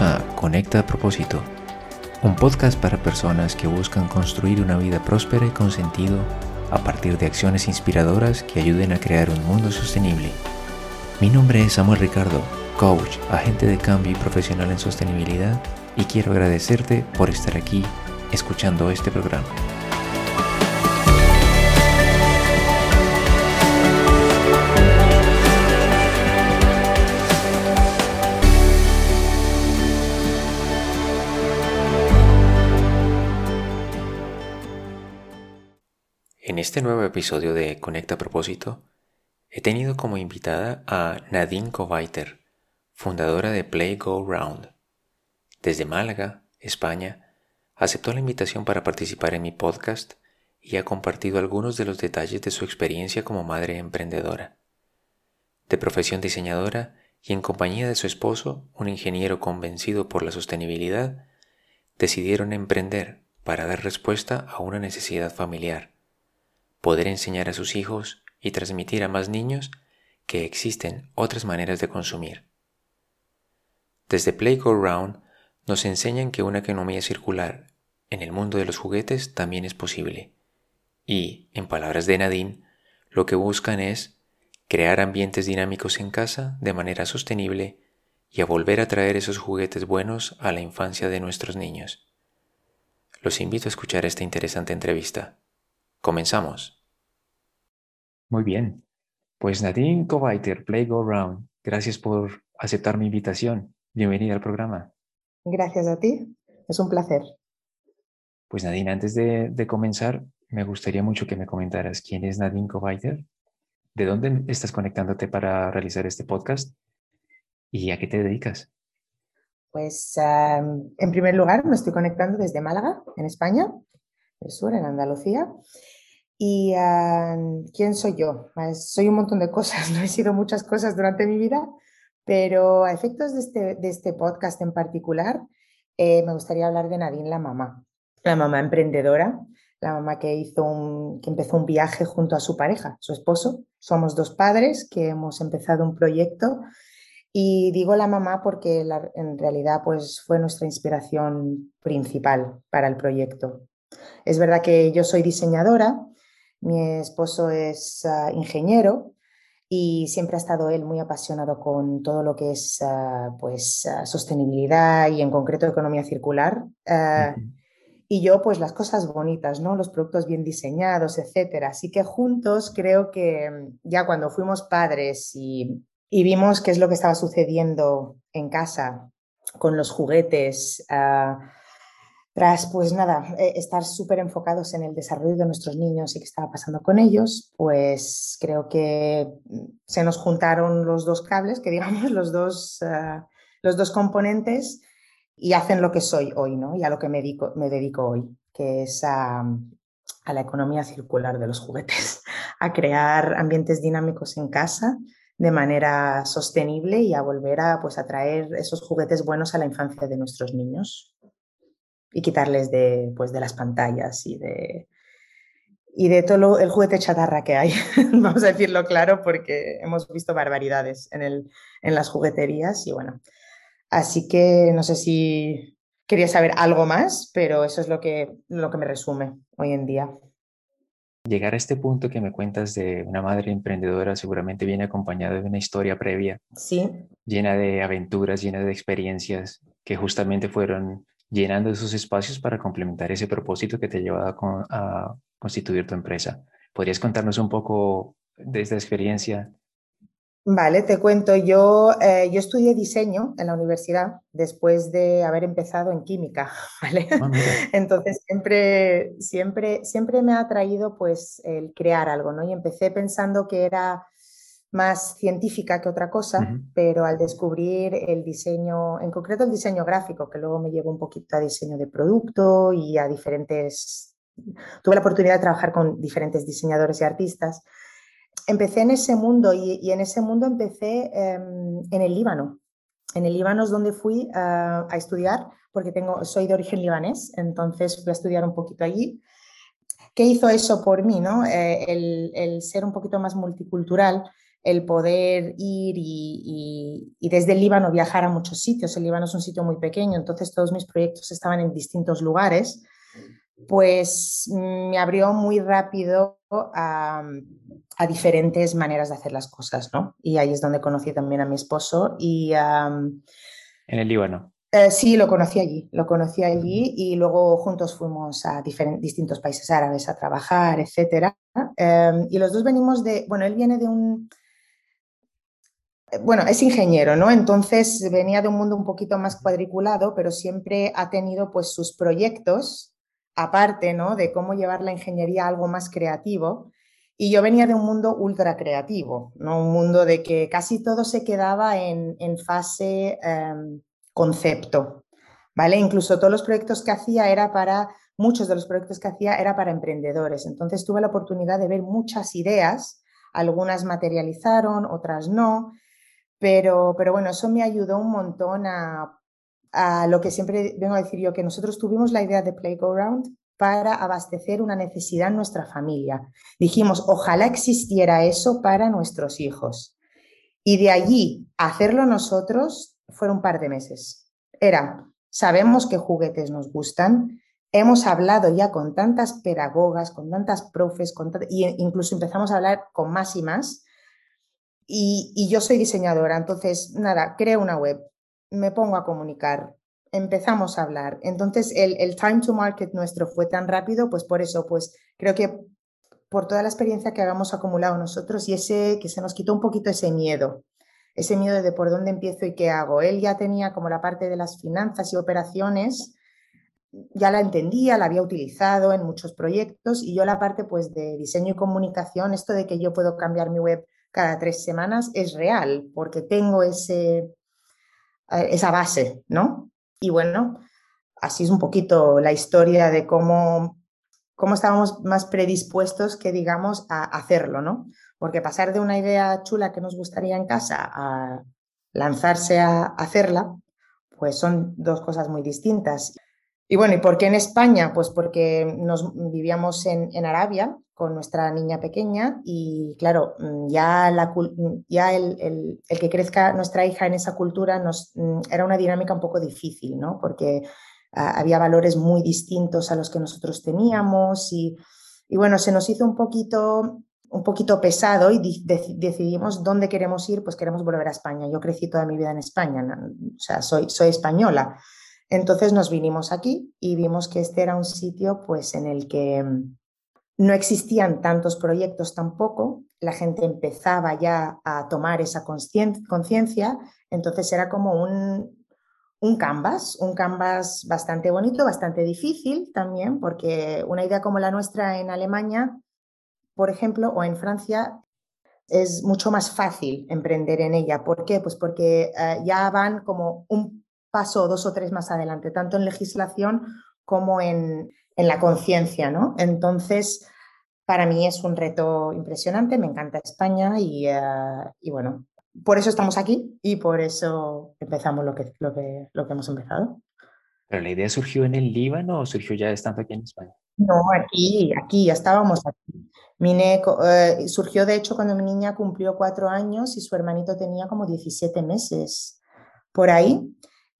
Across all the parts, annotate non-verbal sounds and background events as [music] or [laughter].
A Conecta a propósito, un podcast para personas que buscan construir una vida próspera y con sentido a partir de acciones inspiradoras que ayuden a crear un mundo sostenible. Mi nombre es Samuel Ricardo, coach, agente de cambio y profesional en sostenibilidad y quiero agradecerte por estar aquí escuchando este programa. Este nuevo episodio de Conecta propósito, he tenido como invitada a Nadine Kovaiter, fundadora de Play Go Round. Desde Málaga, España, aceptó la invitación para participar en mi podcast y ha compartido algunos de los detalles de su experiencia como madre emprendedora. De profesión diseñadora y en compañía de su esposo, un ingeniero convencido por la sostenibilidad, decidieron emprender para dar respuesta a una necesidad familiar poder enseñar a sus hijos y transmitir a más niños que existen otras maneras de consumir. Desde Play Go Round nos enseñan que una economía circular en el mundo de los juguetes también es posible. Y, en palabras de Nadine, lo que buscan es crear ambientes dinámicos en casa de manera sostenible y a volver a traer esos juguetes buenos a la infancia de nuestros niños. Los invito a escuchar esta interesante entrevista. Comenzamos. Muy bien. Pues Nadine Kovaiter, Play Go Round, gracias por aceptar mi invitación. Bienvenida al programa. Gracias a ti. Es un placer. Pues Nadine, antes de, comenzar, me gustaría mucho que me comentaras quién es Nadine Kovaiter, de dónde estás conectándote para realizar este podcast y a qué te dedicas. Pues en primer lugar me estoy conectando desde Málaga, en España, sur, en Andalucía. ¿Y quién soy yo? Pues, soy un montón de cosas, [laughs] no he sido muchas cosas durante mi vida, pero a efectos de este, de este podcast en particular, eh, me gustaría hablar de Nadine, la mamá, la mamá emprendedora, la mamá que, hizo un, que empezó un viaje junto a su pareja, su esposo. Somos dos padres que hemos empezado un proyecto y digo la mamá porque en realidad pues, fue nuestra inspiración principal para el proyecto. Es verdad que yo soy diseñadora, mi esposo es ah, ingeniero y siempre ha estado él muy apasionado con todo lo que es ah, pues, ah, sostenibilidad y en concreto economía circular. Y yo, pues las cosas bonitas, ¿no? Los productos bien diseñados, etcétera. Así que juntos creo que mm, ya cuando fuimos padres y, y vimos qué es lo que estaba sucediendo en casa con los juguetes, tras, pues nada, eh, estar súper enfocados en el desarrollo de nuestros niños y qué estaba pasando con ellos, pues creo que mm, se nos juntaron los dos cables, que digamos, los dos, eh, los dos componentes y hacen lo que soy hoy, ¿no? Y a lo que me dedico, me dedico hoy, que es a, a la economía circular de los juguetes, [laughs] a crear ambientes dinámicos en casa de manera sostenible y a volver a, pues, a traer esos juguetes buenos a la infancia de nuestros niños y quitarles de, pues, de las pantallas y de, y de todo el juguete chatarra que hay. [laughs] Vamos a decirlo claro porque hemos visto barbaridades en, el, en las jugueterías y bueno. Así que no sé si quería saber algo más, pero eso es lo que, lo que me resume hoy en día. Llegar a este punto que me cuentas de una madre emprendedora seguramente viene acompañado de una historia previa. Sí. Llena de aventuras, llena de experiencias que justamente fueron llenando esos espacios para complementar ese propósito que te lleva a, a constituir tu empresa. ¿Podrías contarnos un poco de esta experiencia? Vale, te cuento. Yo, eh, yo estudié diseño en la universidad después de haber empezado en química, [laughs] ¿vale? Ah, Entonces siempre, siempre, siempre me ha atraído pues el crear algo, ¿no? Y empecé pensando que era más científica que otra cosa, pero al descubrir el diseño, en concreto el diseño gráfico, que luego me llevó un poquito a diseño de producto y a diferentes, tuve la oportunidad de trabajar con diferentes diseñadores y artistas, empecé en ese mundo y, en ese mundo empecé em, en el Líbano. En el Líbano es donde fui a estudiar, porque tengo, soy de origen libanés, entonces fui a estudiar un poquito allí. ¿Qué hizo eso por mí? No? Eh, el, el ser un poquito más multicultural el poder ir y, desde el Líbano viajar a muchos sitios. El Líbano es un sitio muy pequeño, entonces todos mis proyectos estaban en distintos lugares, pues me abrió muy rápido a, diferentes maneras de hacer las cosas, ¿no? Y ahí es donde conocí también a mi esposo y... en el Líbano. Eh, sí, lo conocí allí, lo conocí allí y luego juntos fuimos a distintos países árabes a trabajar, etc. Em, y los dos venimos de, bueno, él viene de un, bueno, es ingeniero, ¿no? Entonces venía de un mundo un poquito más cuadriculado, pero siempre ha tenido pues sus proyectos aparte, ¿no? De cómo llevar la ingeniería a algo más creativo. Y yo venía de un mundo ultra creativo, ¿no? Un mundo de que casi todo se quedaba en, fase em, concepto, ¿vale? Incluso todos los proyectos que hacía era para, muchos de los proyectos que hacía era para emprendedores. Entonces tuve la oportunidad de ver muchas ideas, algunas materializaron, otras no, pero, pero bueno, eso me ayudó un montón a, a lo que siempre vengo a decir yo, que nosotros tuvimos la idea de Play Go Round para abastecer una necesidad en nuestra familia. Dijimos, ojalá existiera eso para nuestros hijos. Y de allí hacerlo nosotros fueron un par de meses. Era, sabemos qué juguetes nos gustan, hemos hablado ya con tantas pedagogas, con tantas profes, con y incluso empezamos a hablar con más y más y, yo soy diseñadora, entonces, nada, creo una web, me pongo a comunicar, empezamos a hablar. Entonces, el, time to market nuestro fue tan rápido, pues por eso, pues creo que por toda la experiencia que habíamos acumulado nosotros y ese que se nos quitó un poquito ese miedo, ese miedo de por dónde empiezo y qué hago. Él ya tenía como la parte de las finanzas y operaciones, ya la entendía, la había utilizado en muchos proyectos y yo la parte pues de diseño y comunicación, esto de que yo puedo cambiar mi web cada tres semanas es real, porque tengo ese, eh, esa base, ¿no? Y bueno, así es un poquito la historia de cómo, cómo estábamos más predispuestos que, digamos, a hacerlo, ¿no? Porque pasar de una idea chula que nos gustaría en casa a lanzarse a hacerla, pues son dos cosas muy distintas. Y bueno, ¿y por qué en España? Pues porque nos vivíamos en, Arabia con nuestra niña pequeña y claro, mm, ya, mm, el, que crezca nuestra hija en esa cultura nos, mm, era una dinámica un poco difícil, ¿no? Porque ah, había valores muy distintos a los que nosotros teníamos y, y bueno, se nos hizo un poquito un poquito pesado y decidimos dónde queremos ir, pues queremos volver a España. Yo crecí toda mi vida en España, o sea, soy, soy española. Entonces nos vinimos aquí y vimos que este era un sitio pues en el que mm, no existían tantos proyectos tampoco, la gente empezaba ya a tomar esa conciencia, entonces era como un, un canvas, un canvas bastante bonito, bastante difícil también, porque una idea como la nuestra en Alemania, por ejemplo, o en Francia, es mucho más fácil emprender en ella. ¿Por qué? Pues porque eh, ya van como un paso dos o tres más adelante, tanto en legislación como en, la conciencia, ¿no? Entonces, para mí es un reto impresionante, me encanta España y, eh, bueno, por eso estamos aquí y por eso empezamos lo que, lo que, lo que hemos empezado. ¿Pero la idea surgió en el Líbano o surgió ya estando aquí en España? No, aquí, aquí, ya estábamos aquí. Mi eh, surgió de hecho cuando mi niña cumplió cuatro años y su hermanito tenía como 17 meses por ahí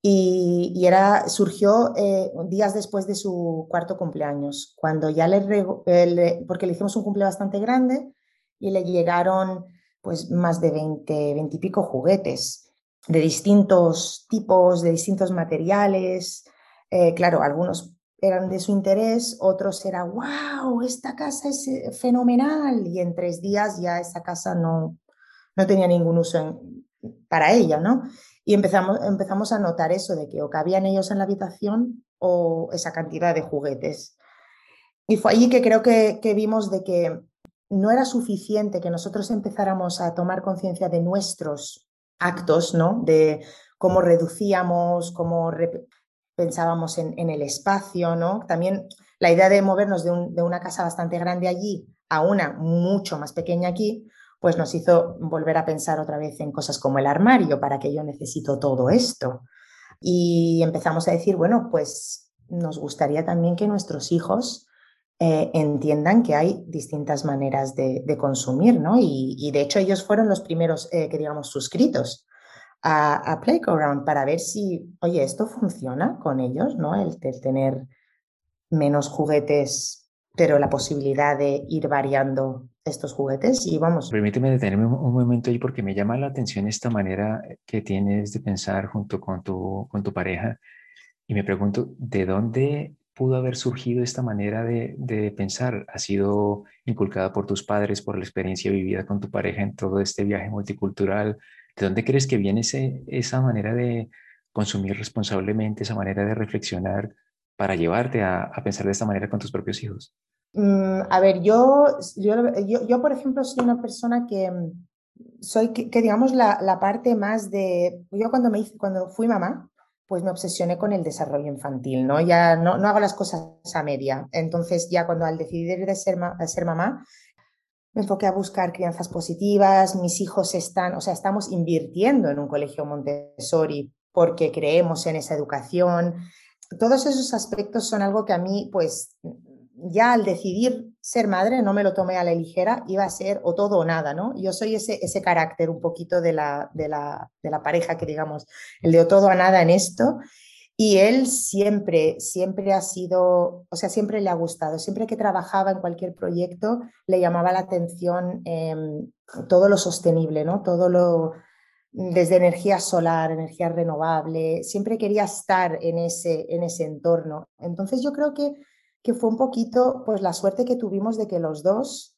y, era, surgió eh, días después de su cuarto cumpleaños, cuando ya eh, le, porque le hicimos un cumple bastante grande y le llegaron pues más de 20, 20 y pico juguetes de distintos tipos, de distintos materiales. Eh, claro, algunos eran de su interés, otros era, wow, esta casa es fenomenal. Y en tres días ya esa casa no, no tenía ningún uso para ella, ¿no? Y empezamos, empezamos a notar eso de que o cabían ellos en la habitación o esa cantidad de juguetes. Y fue allí que creo que, vimos de que no era suficiente que nosotros empezáramos a tomar conciencia de nuestros actos, ¿no? De cómo reducíamos, cómo pensábamos en, el espacio, ¿no? También la idea de movernos de, de, una casa bastante grande allí a una mucho más pequeña aquí, pues nos hizo volver a pensar otra vez en cosas como el armario, para que yo necesito todo esto. Y empezamos a decir, bueno, pues nos gustaría también que nuestros hijos eh, entiendan que hay distintas maneras de, consumir, ¿no? Y, de hecho ellos fueron los primeros, eh, que digamos, suscritos a, a, Playground para ver si, oye, esto funciona con ellos, ¿no? El, tener menos juguetes, pero la posibilidad de ir variando estos juguetes y vamos. Permíteme detenerme un, momento ahí porque me llama la atención esta manera que tienes de pensar junto con tu, con tu pareja y me pregunto, ¿de dónde pudo haber surgido esta manera de, de, pensar? ¿Ha sido inculcada por tus padres, por la experiencia vivida con tu pareja en todo este viaje multicultural? ¿De dónde crees que viene ese, esa manera de consumir responsablemente, esa manera de reflexionar para llevarte a, pensar de esta manera con tus propios hijos? Mm, a ver, yo, yo, yo, por ejemplo, soy una persona que mm, soy, que, digamos, la, parte más de, yo cuando, me cuando fui mamá, pues me obsesioné con el desarrollo infantil, ¿no? Ya no, no hago las cosas a media. Entonces, ya cuando al decidir de ser, de ser mamá, me enfoqué a buscar crianzas positivas, mis hijos están, o sea, estamos invirtiendo en un colegio Montessori porque creemos en esa educación. Todos esos aspectos son algo que a mí, pues, ya al decidir ser madre, no me lo tomé a la ligera, iba a ser o todo o nada, ¿no? Yo soy ese, ese carácter un poquito de la, de, la, de la pareja que digamos, el de o todo o nada en esto. Y él siempre, siempre ha sido, o sea, siempre le ha gustado. Siempre que trabajaba en cualquier proyecto, le llamaba la atención em, todo lo sostenible, ¿no? Todo lo, desde energía solar, energía renovable. Siempre quería estar en ese, en ese entorno. Entonces yo creo que, que fue un poquito, pues la suerte que tuvimos de que los dos,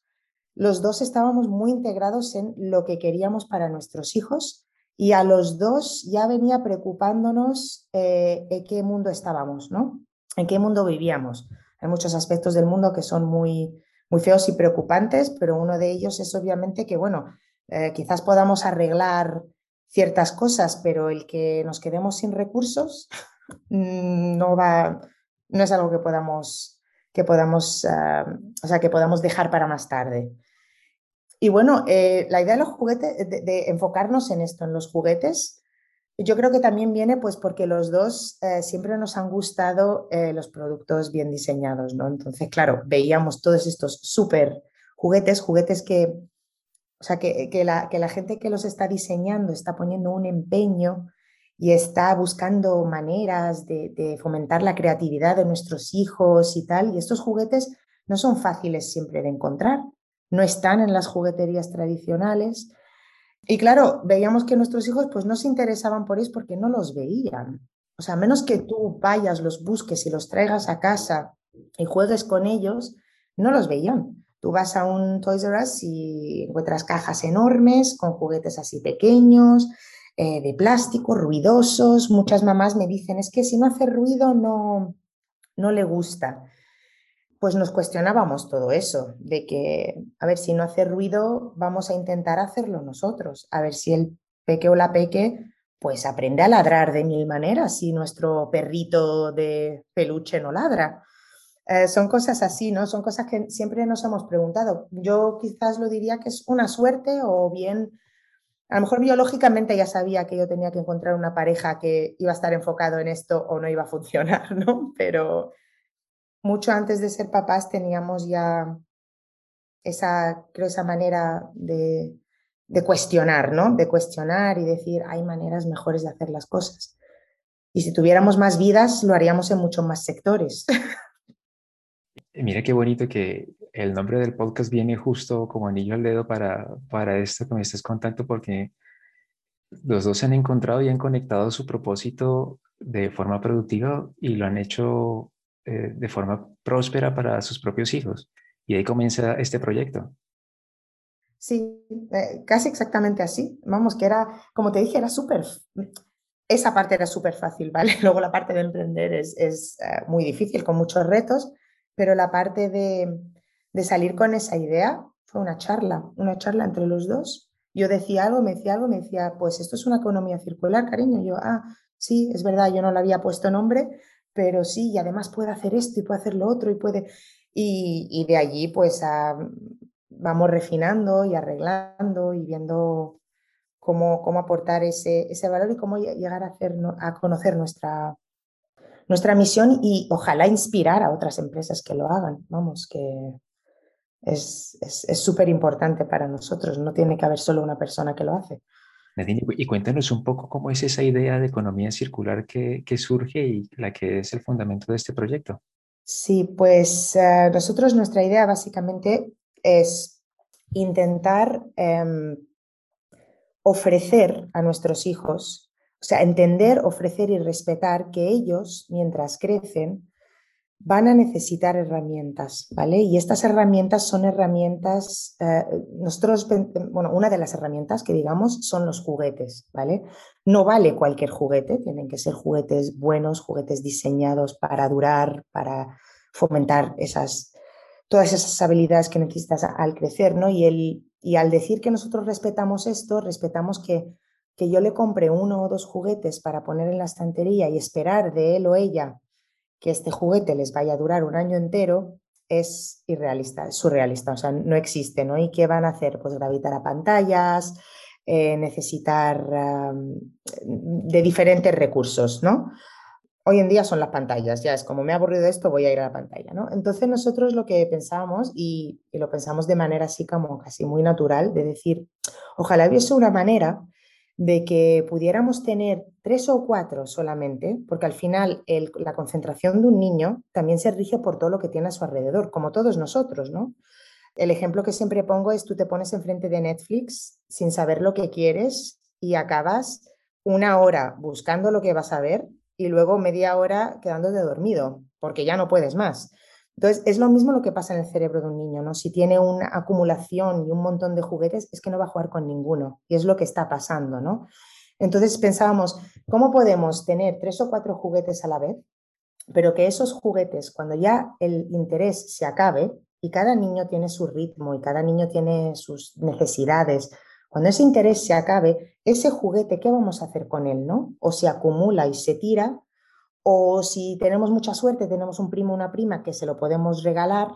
los dos estábamos muy integrados en lo que queríamos para nuestros hijos y a los dos ya venía preocupándonos eh, en qué mundo estábamos, ¿no? En qué mundo vivíamos. Hay muchos aspectos del mundo que son muy, muy feos y preocupantes, pero uno de ellos es obviamente que, bueno, eh, quizás podamos arreglar ciertas cosas, pero el que nos quedemos sin recursos [laughs] mm, no va, no es algo que podamos, que podamos, eh, o sea, que podamos dejar para más tarde. Y bueno, eh, la idea de los juguetes, de, enfocarnos en esto, en los juguetes, yo creo que también viene pues porque los dos eh, siempre nos han gustado eh, los productos bien diseñados, ¿no? Entonces, claro, veíamos todos estos súper juguetes, juguetes que, o sea, que, que, la, que la gente que los está diseñando está poniendo un empeño y está buscando maneras de, de fomentar la creatividad de nuestros hijos y tal, y estos juguetes no son fáciles siempre de encontrar no están en las jugueterías tradicionales. Y claro, veíamos que nuestros hijos pues no se interesaban por ellos porque no los veían. O sea, a menos que tú vayas, los busques y los traigas a casa y juegues con ellos, no los veían. Tú vas a un Toys R Us y encuentras cajas enormes con juguetes así pequeños, eh, de plástico, ruidosos. Muchas mamás me dicen, es que si no hace ruido no, no le gusta pues nos cuestionábamos todo eso, de que, a ver, si no hace ruido, vamos a intentar hacerlo nosotros, a ver si el peque o la peque, pues aprende a ladrar de mil maneras si nuestro perrito de peluche no ladra. Eh, son cosas así, ¿no? Son cosas que siempre nos hemos preguntado. Yo quizás lo diría que es una suerte o bien, a lo mejor biológicamente ya sabía que yo tenía que encontrar una pareja que iba a estar enfocado en esto o no iba a funcionar, ¿no? Pero, mucho antes de ser papás teníamos ya esa, creo, esa manera de, cuestionar, ¿no? De cuestionar y decir, hay maneras mejores de hacer las cosas. Y si tuviéramos más vidas, lo haríamos en muchos más sectores. [laughs] Mira qué bonito que el nombre del podcast viene justo como anillo al dedo para, para esto que me estás contando, porque los dos se han encontrado y han conectado su propósito de forma productiva y lo han hecho eh, de forma próspera para sus propios hijos. Y ahí comienza este proyecto. Sí, eh, casi exactamente así. Vamos, que era, como te dije, era súper, esa parte era súper fácil, ¿vale? [laughs] Luego la parte de emprender es, es eh, muy difícil, con muchos retos, pero la parte de, de salir con esa idea fue una charla, una charla entre los dos. Yo decía algo, me decía algo, me decía, pues esto es una economía circular, cariño. Yo, ah, sí, es verdad, yo no le había puesto nombre, pero sí, y además puede hacer esto y puede hacer lo otro y puede... Y, de allí pues vamos refinando y arreglando y viendo cómo, cómo aportar ese, ese valor y cómo llegar a, hacer, a conocer nuestra, nuestra misión y ojalá inspirar a otras empresas que lo hagan. Vamos, que es súper importante para nosotros, no tiene que haber solo una persona que lo hace. Nadine, y cuéntanos un poco cómo es esa idea de economía circular que, que surge y la que es el fundamento de este proyecto. Sí, pues eh, nosotros nuestra idea básicamente es intentar em, ofrecer a nuestros hijos, o sea, entender, ofrecer y respetar que ellos, mientras crecen, van a necesitar herramientas, ¿vale? Y estas herramientas son herramientas, eh, nosotros, bueno, una de las herramientas que digamos son los juguetes, ¿vale? No vale cualquier juguete, tienen que ser juguetes buenos, juguetes diseñados para durar, para fomentar esas, todas esas habilidades que necesitas al crecer, ¿no? Y, el, y al decir que nosotros respetamos esto, respetamos que, que yo le compre uno o dos juguetes para poner en la estantería y esperar de él o ella que este juguete les vaya a durar un año entero es irrealista, es surrealista, o sea, no existe, ¿no? ¿Y qué van a hacer? Pues gravitar a pantallas, eh, necesitar de diferentes recursos, ¿no? Hoy en día son las pantallas, ya es como me ha aburrido esto, voy a ir a la pantalla, ¿no? Entonces nosotros lo que pensamos, y, y lo pensamos de manera así como casi muy natural, de decir, ojalá hubiese una manera de que pudiéramos tener tres o cuatro solamente, porque al final la concentración de un niño también se rige por todo lo que tiene a su alrededor, como todos nosotros, ¿no? El ejemplo que siempre pongo es tú te pones enfrente de Netflix sin saber lo que quieres y acabas una hora buscando lo que vas a ver y luego media hora quedándote dormido porque ya no puedes más. Entonces, es lo mismo lo que pasa en el cerebro de un niño, ¿no? Si tiene una acumulación y un montón de juguetes, es que no va a jugar con ninguno. Y es lo que está pasando, ¿no? Entonces pensábamos, ¿cómo podemos tener tres o cuatro juguetes a la vez? Pero que esos juguetes, cuando ya el interés se acabe, y cada niño tiene su ritmo y cada niño tiene sus necesidades, cuando ese interés se acabe, ese juguete, ¿qué vamos a hacer con él, no? O se acumula y se tira, o si tenemos mucha suerte, tenemos un primo o una prima que se lo podemos regalar,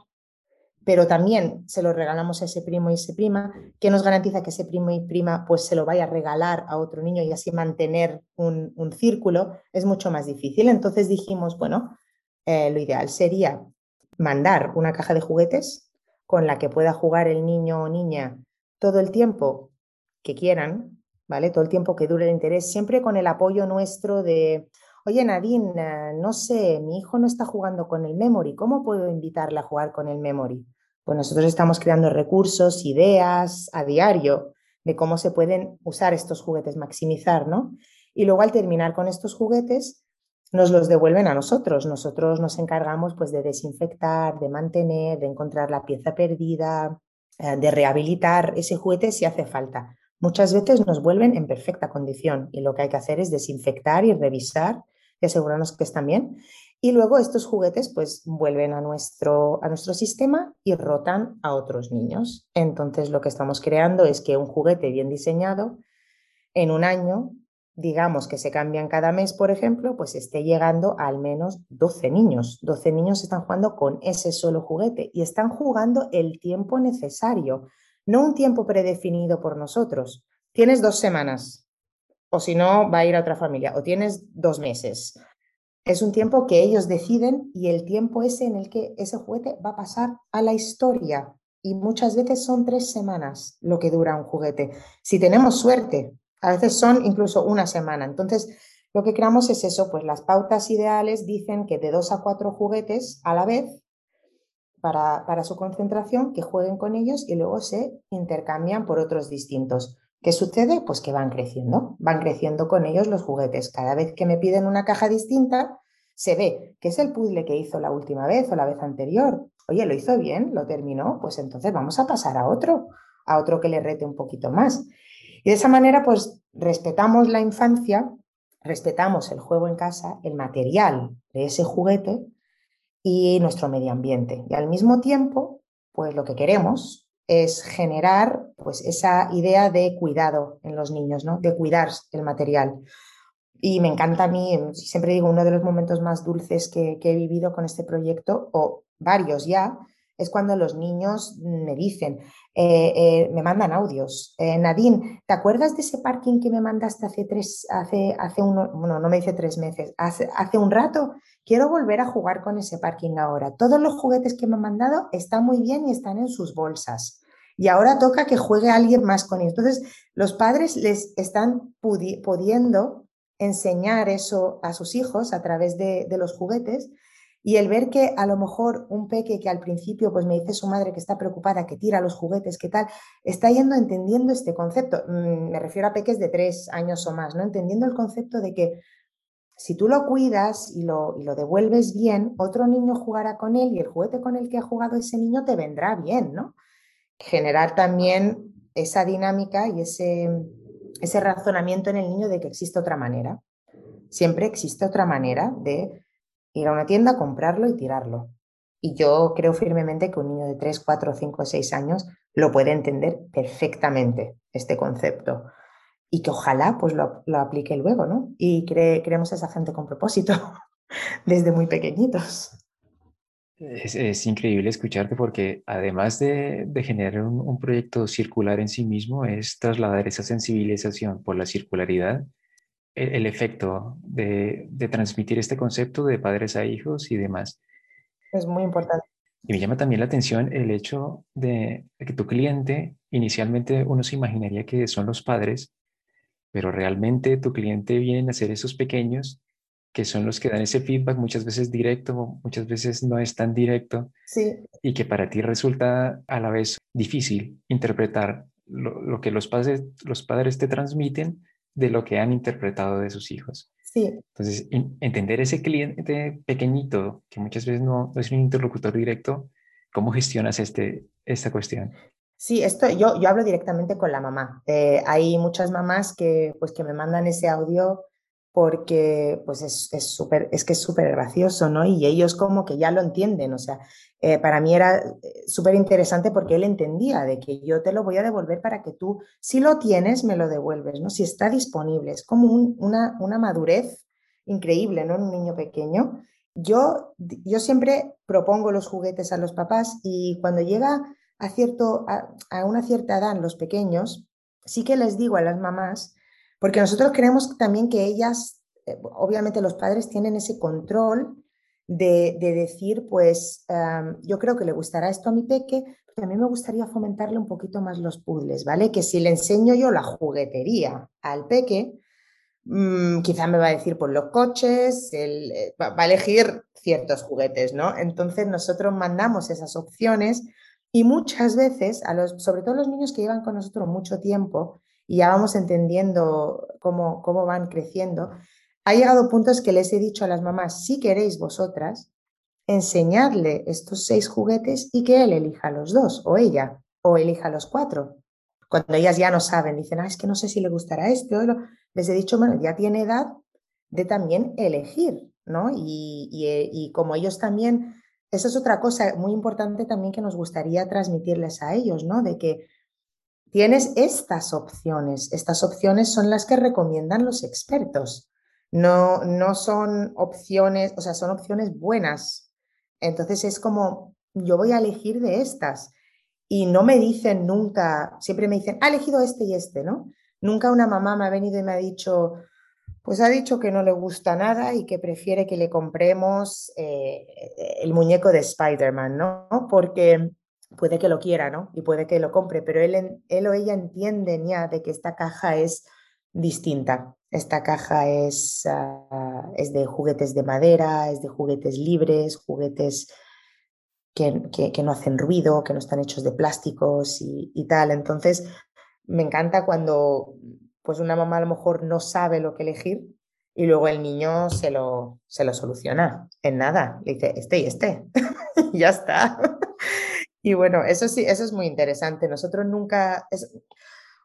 pero también se lo regalamos a ese primo y esa prima, que nos garantiza que ese primo y prima pues se lo vaya a regalar a otro niño y así mantener un, círculo, es mucho más difícil. Entonces dijimos, bueno, eh, lo ideal sería mandar una caja de juguetes con la que pueda jugar el niño o niña todo el tiempo que quieran, ¿vale? Todo el tiempo que dure el interés, siempre con el apoyo nuestro de, oye Nadine, no sé, mi hijo no está jugando con el memory, ¿cómo puedo invitarle a jugar con el memory? Pues nosotros estamos creando recursos, ideas a diario de cómo se pueden usar estos juguetes, maximizar, ¿no? Y luego al terminar con estos juguetes, nos los devuelven a nosotros. Nosotros nos encargamos pues de desinfectar, de mantener, de encontrar la pieza perdida, eh, de rehabilitar ese juguete si hace falta. Muchas veces nos vuelven en perfecta condición y lo que hay que hacer es desinfectar y revisar y asegurarnos que están bien. Y luego estos juguetes pues vuelven a nuestro, a nuestro sistema y rotan a otros niños. Entonces lo que estamos creando es que un juguete bien diseñado en un año, digamos que se cambian cada mes, por ejemplo, pues esté llegando a al menos 12 niños. 12 niños están jugando con ese solo juguete y están jugando el tiempo necesario, no un tiempo predefinido por nosotros. Tienes dos semanas, o si no, va a ir a otra familia, o tienes dos meses. Es un tiempo que ellos deciden y el tiempo ese en el que ese juguete va a pasar a la historia. Y muchas veces son tres semanas lo que dura un juguete. Si tenemos suerte, a veces son incluso una semana. Entonces, lo que creamos es eso, pues las pautas ideales dicen que de dos a cuatro juguetes a la vez para, su concentración, que jueguen con ellos y luego se intercambian por otros distintos. ¿Qué sucede? Pues que van creciendo, van creciendo con ellos los juguetes. Cada vez que me piden una caja distinta, se ve que es el puzzle que hizo la última vez o la vez anterior. Oye, lo hizo bien, lo terminó, pues entonces vamos a pasar a otro, a otro que le rete un poquito más. Y de esa manera, pues respetamos la infancia, respetamos el juego en casa, el material de ese juguete y nuestro medio ambiente. Y al mismo tiempo, pues lo que queremos es generar pues esa idea de cuidado en los niños, ¿no? de cuidar el material. Y me encanta a mí, siempre digo, uno de los momentos más dulces que, he vivido con este proyecto, o varios ya, es cuando los niños me dicen, eh, eh, me mandan audios. Eh, Nadine, ¿te acuerdas de ese parking que me mandaste hace tres, hace, hace uno, bueno, no me dice tres meses, hace, un rato? Quiero volver a jugar con ese parking ahora. Todos los juguetes que me han mandado están muy bien y están en sus bolsas. Y ahora toca que juegue alguien más con ellos. Entonces, los padres les están pudiendo enseñar eso a sus hijos a través de los juguetes y el ver que a lo mejor un peque que al principio pues me dice su madre que está preocupada, que tira los juguetes, que tal, está yendo entendiendo este concepto. Mm, me refiero a peques de tres años o más, ¿no? Entendiendo el concepto de que si tú lo cuidas y lo, y lo devuelves bien, otro niño jugará con él y el juguete con el que ha jugado ese niño te vendrá bien, ¿no? Generar también esa dinámica y ese, ese razonamiento en el niño de que existe otra manera. Siempre existe otra manera de ir a una tienda, comprarlo y tirarlo. Y yo creo firmemente que un niño de 3, 4, 5, 6 años lo puede entender perfectamente, este concepto. Y que ojalá pues lo, aplique luego, ¿no? Y creemos a esa gente con propósito [laughs] desde muy pequeñitos. Es, increíble escucharte porque además de, generar un, proyecto circular en sí mismo, es trasladar esa sensibilización por la circularidad el, efecto de, transmitir este concepto de padres a hijos y demás. Es muy importante. Y me llama también la atención el hecho de, que tu cliente, inicialmente uno se imaginaría que son los padres, pero realmente tu cliente viene a ser esos pequeños que son los que dan ese feedback muchas veces directo, muchas veces no es tan directo, sí. y que para ti resulta a la vez difícil interpretar lo, lo que los padres, los padres te transmiten de lo que han interpretado de sus hijos. Sí. Entonces, entender ese cliente pequeñito, que muchas veces no, es un interlocutor directo, ¿cómo gestionas este, esta cuestión? Sí, esto yo, yo hablo directamente con la mamá. Eh, hay muchas mamás que, pues, que me mandan ese audio porque pues es, es, es que es súper gracioso, ¿no? Y ellos como que ya lo entienden, o sea, eh, para mí era eh, súper interesante porque él entendía de que yo te lo voy a devolver para que tú, si lo tienes, me lo devuelves, ¿no? Si está disponible, es como una, una madurez increíble, ¿no? En un niño pequeño. Yo, yo siempre propongo los juguetes a los papás y cuando llega a, cierto, a, a una cierta edad los pequeños, sí que les digo a las mamás, porque nosotros creemos también que ellas, eh, obviamente los padres tienen ese control de, decir, pues yo creo que le gustará esto a mi peque, pero también me gustaría fomentarle un poquito más los puzzles, ¿vale? Que si le enseño yo la juguetería al peque, mm, quizá me va a decir, pues los coches, eh, va, a elegir ciertos juguetes, ¿no? Entonces nosotros mandamos esas opciones y muchas veces, sobre todo los niños que llevan con nosotros mucho tiempo y ya vamos entendiendo cómo, cómo van creciendo, ha llegado puntos que les he dicho a las mamás, si queréis vosotras, enseñarle estos seis juguetes y que él elija los dos, o ella, o elija los cuatro. Cuando ellas ya no saben, dicen, ah, es que no sé si le gustará este o lo... Les he dicho, bueno, ya tiene edad de también elegir, ¿no? Y, y como ellos también, eso es otra cosa muy importante también que nos gustaría transmitirles a ellos, ¿no? De que tienes estas opciones, estas opciones son las que recomiendan los expertos. No, no son opciones, o sea, son opciones buenas. Entonces es como, yo voy a elegir de estas. Y no me dicen nunca, siempre me dicen, ha elegido este y este, ¿no? Nunca una mamá me ha venido y me ha dicho, pues ha dicho que no le gusta nada y que prefiere que le compremos eh, el muñeco de Spider-Man, ¿no? Porque puede que lo quiera, ¿no? Y puede que lo compre, pero él, él o ella entienden ya de que esta caja es distinta. Esta caja es, ah, es, de juguetes de madera, es de juguetes libres, juguetes que, que, no hacen ruido, que no están hechos de plásticos y, y, tal. Entonces, me encanta cuando pues una mamá a lo mejor no sabe lo que elegir y luego el niño se lo, se lo soluciona en nada. Le dice, este y este. [laughs] ya está. Y bueno, eso sí, eso es muy interesante. Nosotros nunca...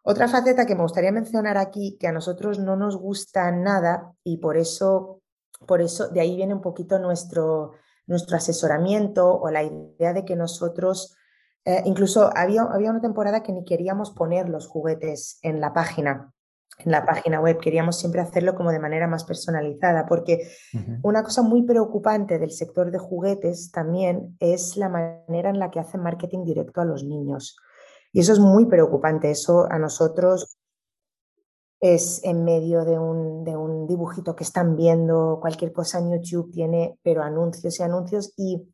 Otra faceta que me gustaría mencionar aquí, que a nosotros no nos gusta nada y por eso, por eso de ahí viene un poquito nuestro, nuestro asesoramiento o la idea de que nosotros, eh, incluso había, había una temporada que ni queríamos poner los juguetes en la página en la página web, queríamos siempre hacerlo como de manera más personalizada, porque una cosa muy preocupante del sector de juguetes también es la manera en la que hacen marketing directo a los niños. Y eso es muy preocupante, eso a nosotros es en medio de un, de un dibujito que están viendo, cualquier cosa en YouTube tiene, pero anuncios y anuncios, y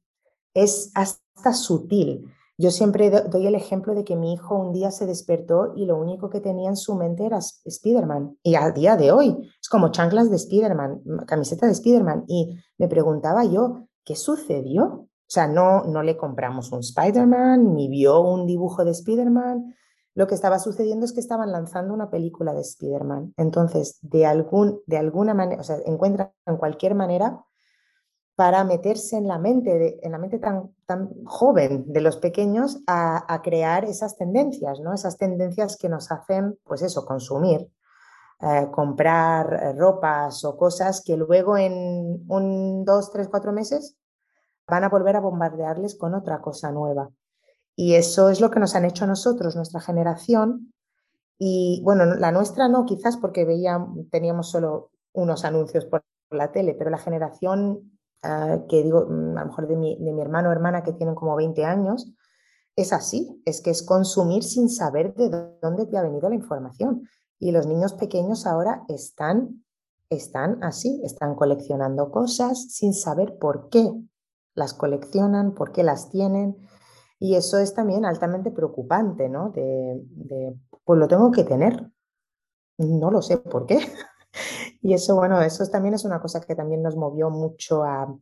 es hasta sutil yo siempre doy el ejemplo de que mi hijo un día se despertó y lo único que tenía en su mente era Spider-Man. Y a día de hoy es como chanclas de Spider-Man, camiseta de Spider-Man. Y me preguntaba yo, ¿qué sucedió? O sea, no, no le compramos un Spider-Man, ni vio un dibujo de Spider-Man. Lo que estaba sucediendo es que estaban lanzando una película de Spider-Man. Entonces, de, algún, de alguna manera, o sea, encuentran cualquier manera para meterse en la mente, en la mente tan, tan joven de los pequeños a, crear esas tendencias, ¿no? Esas tendencias que nos hacen, pues eso, consumir, eh, comprar eh, ropas o cosas que luego en un, dos, tres, cuatro meses van a volver a bombardearles con otra cosa nueva. Y eso es lo que nos han hecho nosotros, nuestra generación. Y bueno, la nuestra no, quizás porque veíamos, teníamos solo unos anuncios por la tele, pero la generación Ah, que digo, mm, a lo mejor de mi, de mi hermano o hermana que tienen como 20 años, es así, es que es consumir sin saber de dónde te ha venido la información. Y los niños pequeños ahora están, están así, están coleccionando cosas sin saber por qué las coleccionan, por qué las tienen. Y eso es también altamente preocupante, ¿no? De, de pues lo tengo que tener. No lo sé por qué. [laughs] Y eso, bueno, eso también es una cosa que también nos movió mucho a,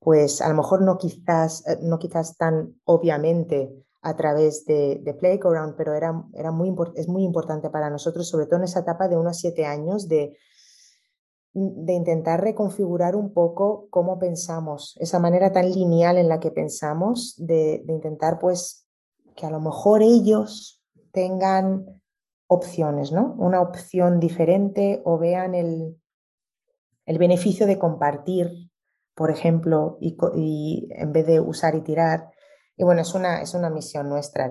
pues a lo mejor no quizás, eh, no quizás tan obviamente a través de, Playground, pero era, era muy es muy importante para nosotros, sobre todo en esa etapa de unos siete años, de, de intentar reconfigurar un poco cómo pensamos, esa manera tan lineal en la que pensamos, de, de intentar pues que a lo mejor ellos tengan opciones, ¿no? Una opción diferente o vean el, el beneficio de compartir, por ejemplo, y, en vez de usar y tirar. Y bueno, es una, es una misión nuestra.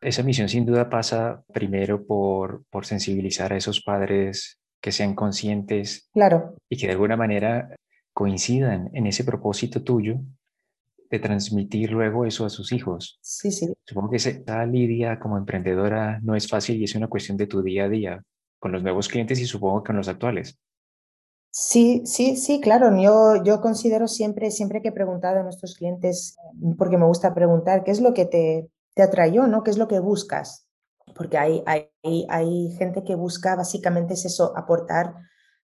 Esa misión sin duda pasa primero por, por sensibilizar a esos padres que sean conscientes claro. y que de alguna manera coincidan en ese propósito tuyo de transmitir luego eso a sus hijos. Sí, sí. Supongo que esa lidia como emprendedora no es fácil y es una cuestión de tu día a día con los nuevos clientes y supongo que con los actuales. Sí, sí, sí, claro. Yo, yo considero siempre, siempre que he preguntado a nuestros clientes, porque me gusta preguntar, ¿qué es lo que te, te atrayó, no? ¿Qué es lo que buscas? Porque hay, hay, hay gente que busca básicamente es eso, aportar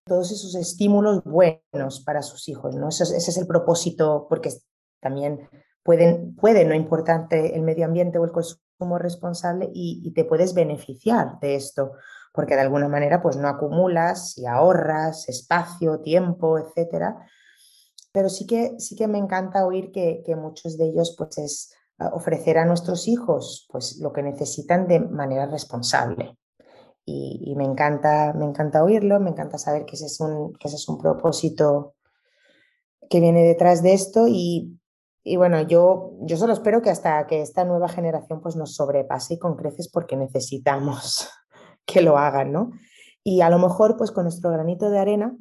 todos esos estímulos buenos para sus hijos, ¿no? ese es el propósito, porque también pueden, puede no importarte el medio ambiente o el consumo responsable y, te puedes beneficiar de esto, porque de alguna manera pues no acumulas y ahorras espacio, tiempo, etcétera. Pero sí que, sí que me encanta oír que, muchos de ellos pues es ah, ofrecer a nuestros hijos pues lo que necesitan de manera responsable. Y, me, encanta, me encanta oírlo, me encanta saber que ese es un, que ese es un propósito que viene detrás de esto y, y bueno, yo, yo solo espero que hasta que esta nueva generación pues nos sobrepase con creces porque necesitamos [laughs] que lo hagan, ¿no? Y a lo mejor pues con nuestro granito de arena,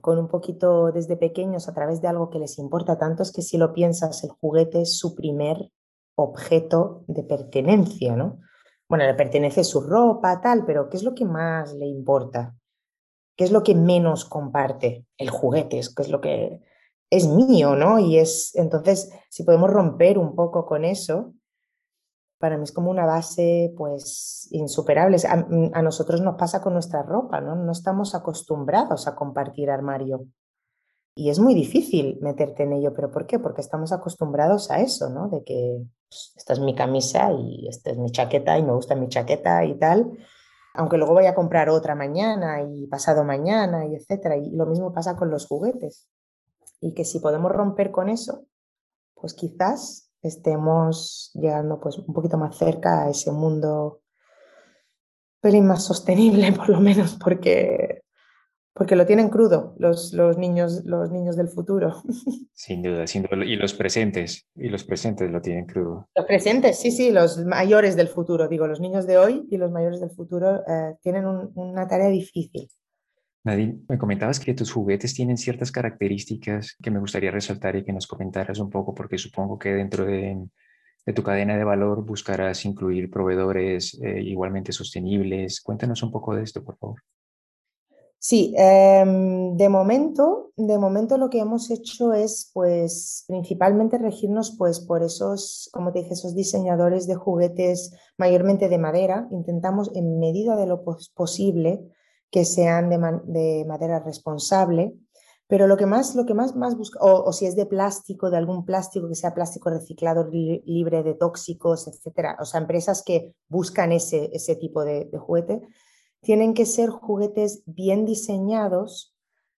con un poquito desde pequeños a través de algo que les importa tanto, es que si lo piensas, el juguete es su primer objeto de pertenencia, ¿no? Bueno, le pertenece su ropa, tal, pero ¿qué es lo que más le importa? ¿Qué es lo que menos comparte? El juguete, ¿qué es lo que es mío, ¿no? Y es, entonces, si podemos romper un poco con eso, para mí es como una base, pues, insuperable. A, a, nosotros nos pasa con nuestra ropa, ¿no? No estamos acostumbrados a compartir armario. Y es muy difícil meterte en ello, pero ¿por qué? Porque estamos acostumbrados a eso, ¿no? De que pues, esta es mi camisa y esta es mi chaqueta y me gusta mi chaqueta y tal. Aunque luego vaya a comprar otra mañana y pasado mañana y etcétera. Y lo mismo pasa con los juguetes y que si podemos romper con eso, pues quizás estemos llegando pues un poquito más cerca a ese mundo pelín más sostenible [laughs] por lo menos porque porque lo tienen crudo los, los, niños, los niños del futuro. [laughs] Sin duda, sin duda. Y los presentes, y los presentes lo tienen crudo. Los presentes, sí, sí, los mayores del futuro, digo, los niños de hoy y los mayores del futuro eh, tienen una tarea difícil. Nadine, me comentabas que tus juguetes tienen ciertas características que me gustaría resaltar y que nos comentaras un poco, porque supongo que dentro de, tu cadena de valor buscarás incluir proveedores eh, igualmente sostenibles. Cuéntanos un poco de esto, por favor. Sí, em, de momento, de momento lo que hemos hecho es, pues, principalmente regirnos, pues, por esos, como te dije, esos diseñadores de juguetes mayormente de madera. Intentamos, en medida de lo posible, que sean de, madera responsable. Pero lo que más, lo que más, más busca, o, si es de plástico, de algún plástico que sea plástico reciclado, libre de tóxicos, etcétera. O sea, empresas que buscan ese, ese tipo de juguete tienen que ser juguetes bien diseñados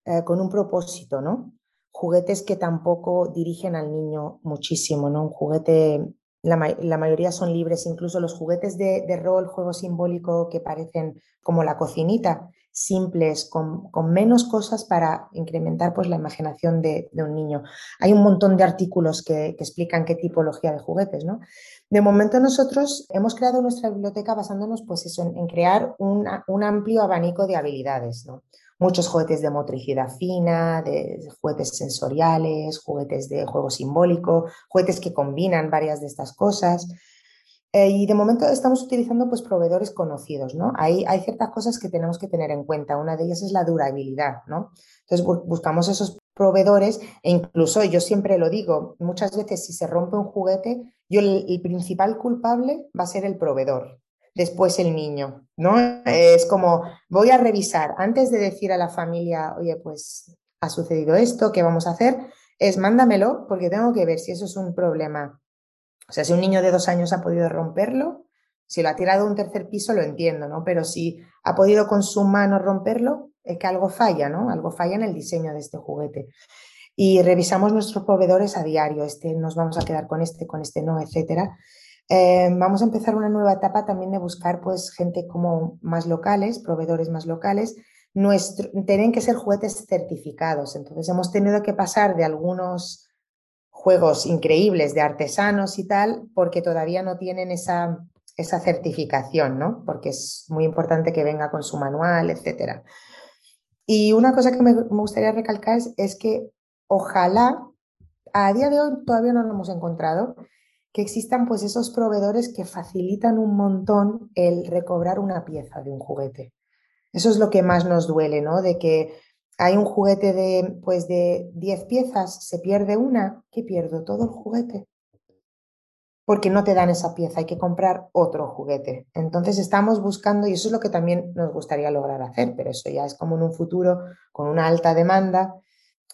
eh, con un propósito, ¿no? Juguetes que tampoco dirigen al niño muchísimo, ¿no? Un juguete, la, mayoría son libres, incluso los juguetes de, rol, juego simbólico que parecen como la cocinita, simples, con, menos cosas para incrementar pues, la imaginación de, un niño. Hay un montón de artículos que, explican qué tipología de juguetes, ¿no? De momento nosotros hemos creado nuestra biblioteca basándonos pues eso, en, crear un amplio abanico de habilidades, ¿no? Muchos juguetes de motricidad fina, de juguetes sensoriales, juguetes de juego simbólico, juguetes que combinan varias de estas cosas. Eh, y de momento estamos utilizando pues proveedores conocidos, ¿no? Hay, hay ciertas cosas que tenemos que tener en cuenta. Una de ellas es la durabilidad, ¿no? Entonces buscamos esos proveedores e incluso yo siempre lo digo, muchas veces si se rompe un juguete, yo el, principal culpable va a ser el proveedor, después el niño, ¿no? Es como voy a revisar antes de decir a la familia, oye, pues ha sucedido esto, ¿qué vamos a hacer? Es mándamelo porque tengo que ver si eso es un problema. O sea, si un niño de dos años ha podido romperlo, si lo ha tirado un tercer piso, lo entiendo, ¿no? Pero si ha podido con su mano romperlo, es que algo falla, ¿no? Algo falla en el diseño de este juguete. Y revisamos nuestros proveedores a diario, este nos vamos a quedar con este, con este no, etcétera. Eh, vamos a empezar una nueva etapa también de buscar pues gente como más locales, proveedores más locales. Nuestro, tienen que ser juguetes certificados, entonces hemos tenido que pasar de algunos juegos increíbles de artesanos y tal, porque todavía no tienen esa, esa certificación, ¿no? Porque es muy importante que venga con su manual, etcétera. Y una cosa que me, gustaría recalcar es, que ojalá, a día de hoy todavía no lo hemos encontrado, que existan pues esos proveedores que facilitan un montón el recobrar una pieza de un juguete. Eso es lo que más nos duele, ¿no? De que hay un juguete de pues de 10 piezas, se pierde una, ¿qué pierdo? Todo el juguete porque no te dan esa pieza, hay que comprar otro juguete. Entonces estamos buscando, y eso es lo que también nos gustaría lograr hacer, pero eso ya es como en un futuro con una alta demanda,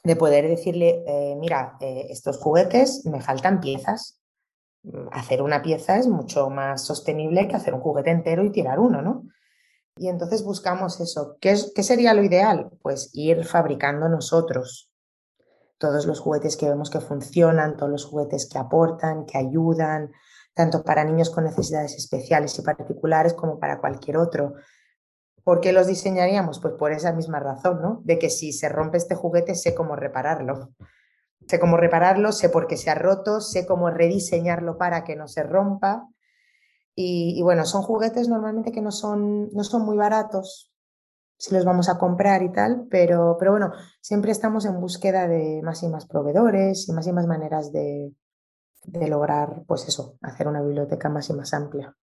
de poder decirle, eh, mira, eh, estos juguetes me faltan piezas. Mm, hacer una pieza es mucho más sostenible que hacer un juguete entero y tirar uno, ¿no? Y entonces buscamos eso. ¿Qué, qué sería lo ideal? Pues ir fabricando nosotros todos los juguetes que vemos que funcionan, todos los juguetes que aportan, que ayudan, tanto para niños con necesidades especiales y particulares como para cualquier otro. ¿Por qué los diseñaríamos? Pues por esa misma razón, ¿no? De que si se rompe este juguete, sé cómo repararlo. Sé cómo repararlo, sé por qué se ha roto, sé cómo rediseñarlo para que no se rompa. Y, y bueno, son juguetes normalmente que no son, no son muy baratos, si los vamos a comprar y tal, pero, pero bueno, siempre estamos en búsqueda de más y más proveedores y más y más maneras de, de lograr, pues eso, hacer una biblioteca más y más amplia.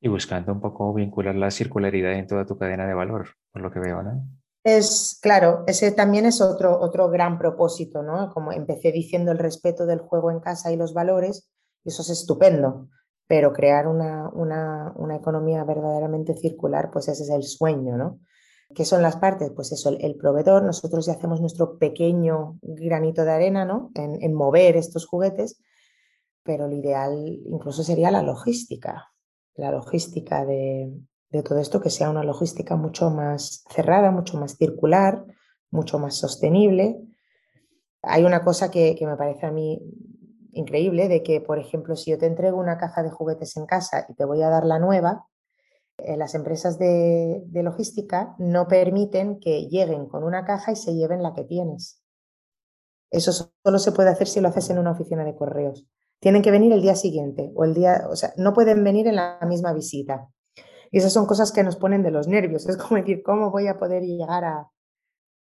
Y buscando un poco vincular la circularidad en toda tu cadena de valor, por lo que veo, ¿no? Es claro, ese también es otro, otro gran propósito, ¿no? Como empecé diciendo el respeto del juego en casa y los valores, y eso es estupendo, pero crear una, una, una economía verdaderamente circular, pues ese es el sueño, ¿no? ¿Qué son las partes? Pues eso, el, proveedor, nosotros ya hacemos nuestro pequeño granito de arena ¿no? en, mover estos juguetes, pero lo ideal incluso sería la logística, la logística de, todo esto, que sea una logística mucho más cerrada, mucho más circular, mucho más sostenible. Hay una cosa que, que me parece a mí increíble, de que, por ejemplo, si yo te entrego una caja de juguetes en casa y te voy a dar la nueva, eh, las empresas de, logística no permiten que lleguen con una caja y se lleven la que tienes. Eso solo se puede hacer si lo haces en una oficina de correos. Tienen que venir el día siguiente o el día, o sea, no pueden venir en la misma visita. Y esas son cosas que nos ponen de los nervios. Es como decir, ¿cómo voy a poder llegar a,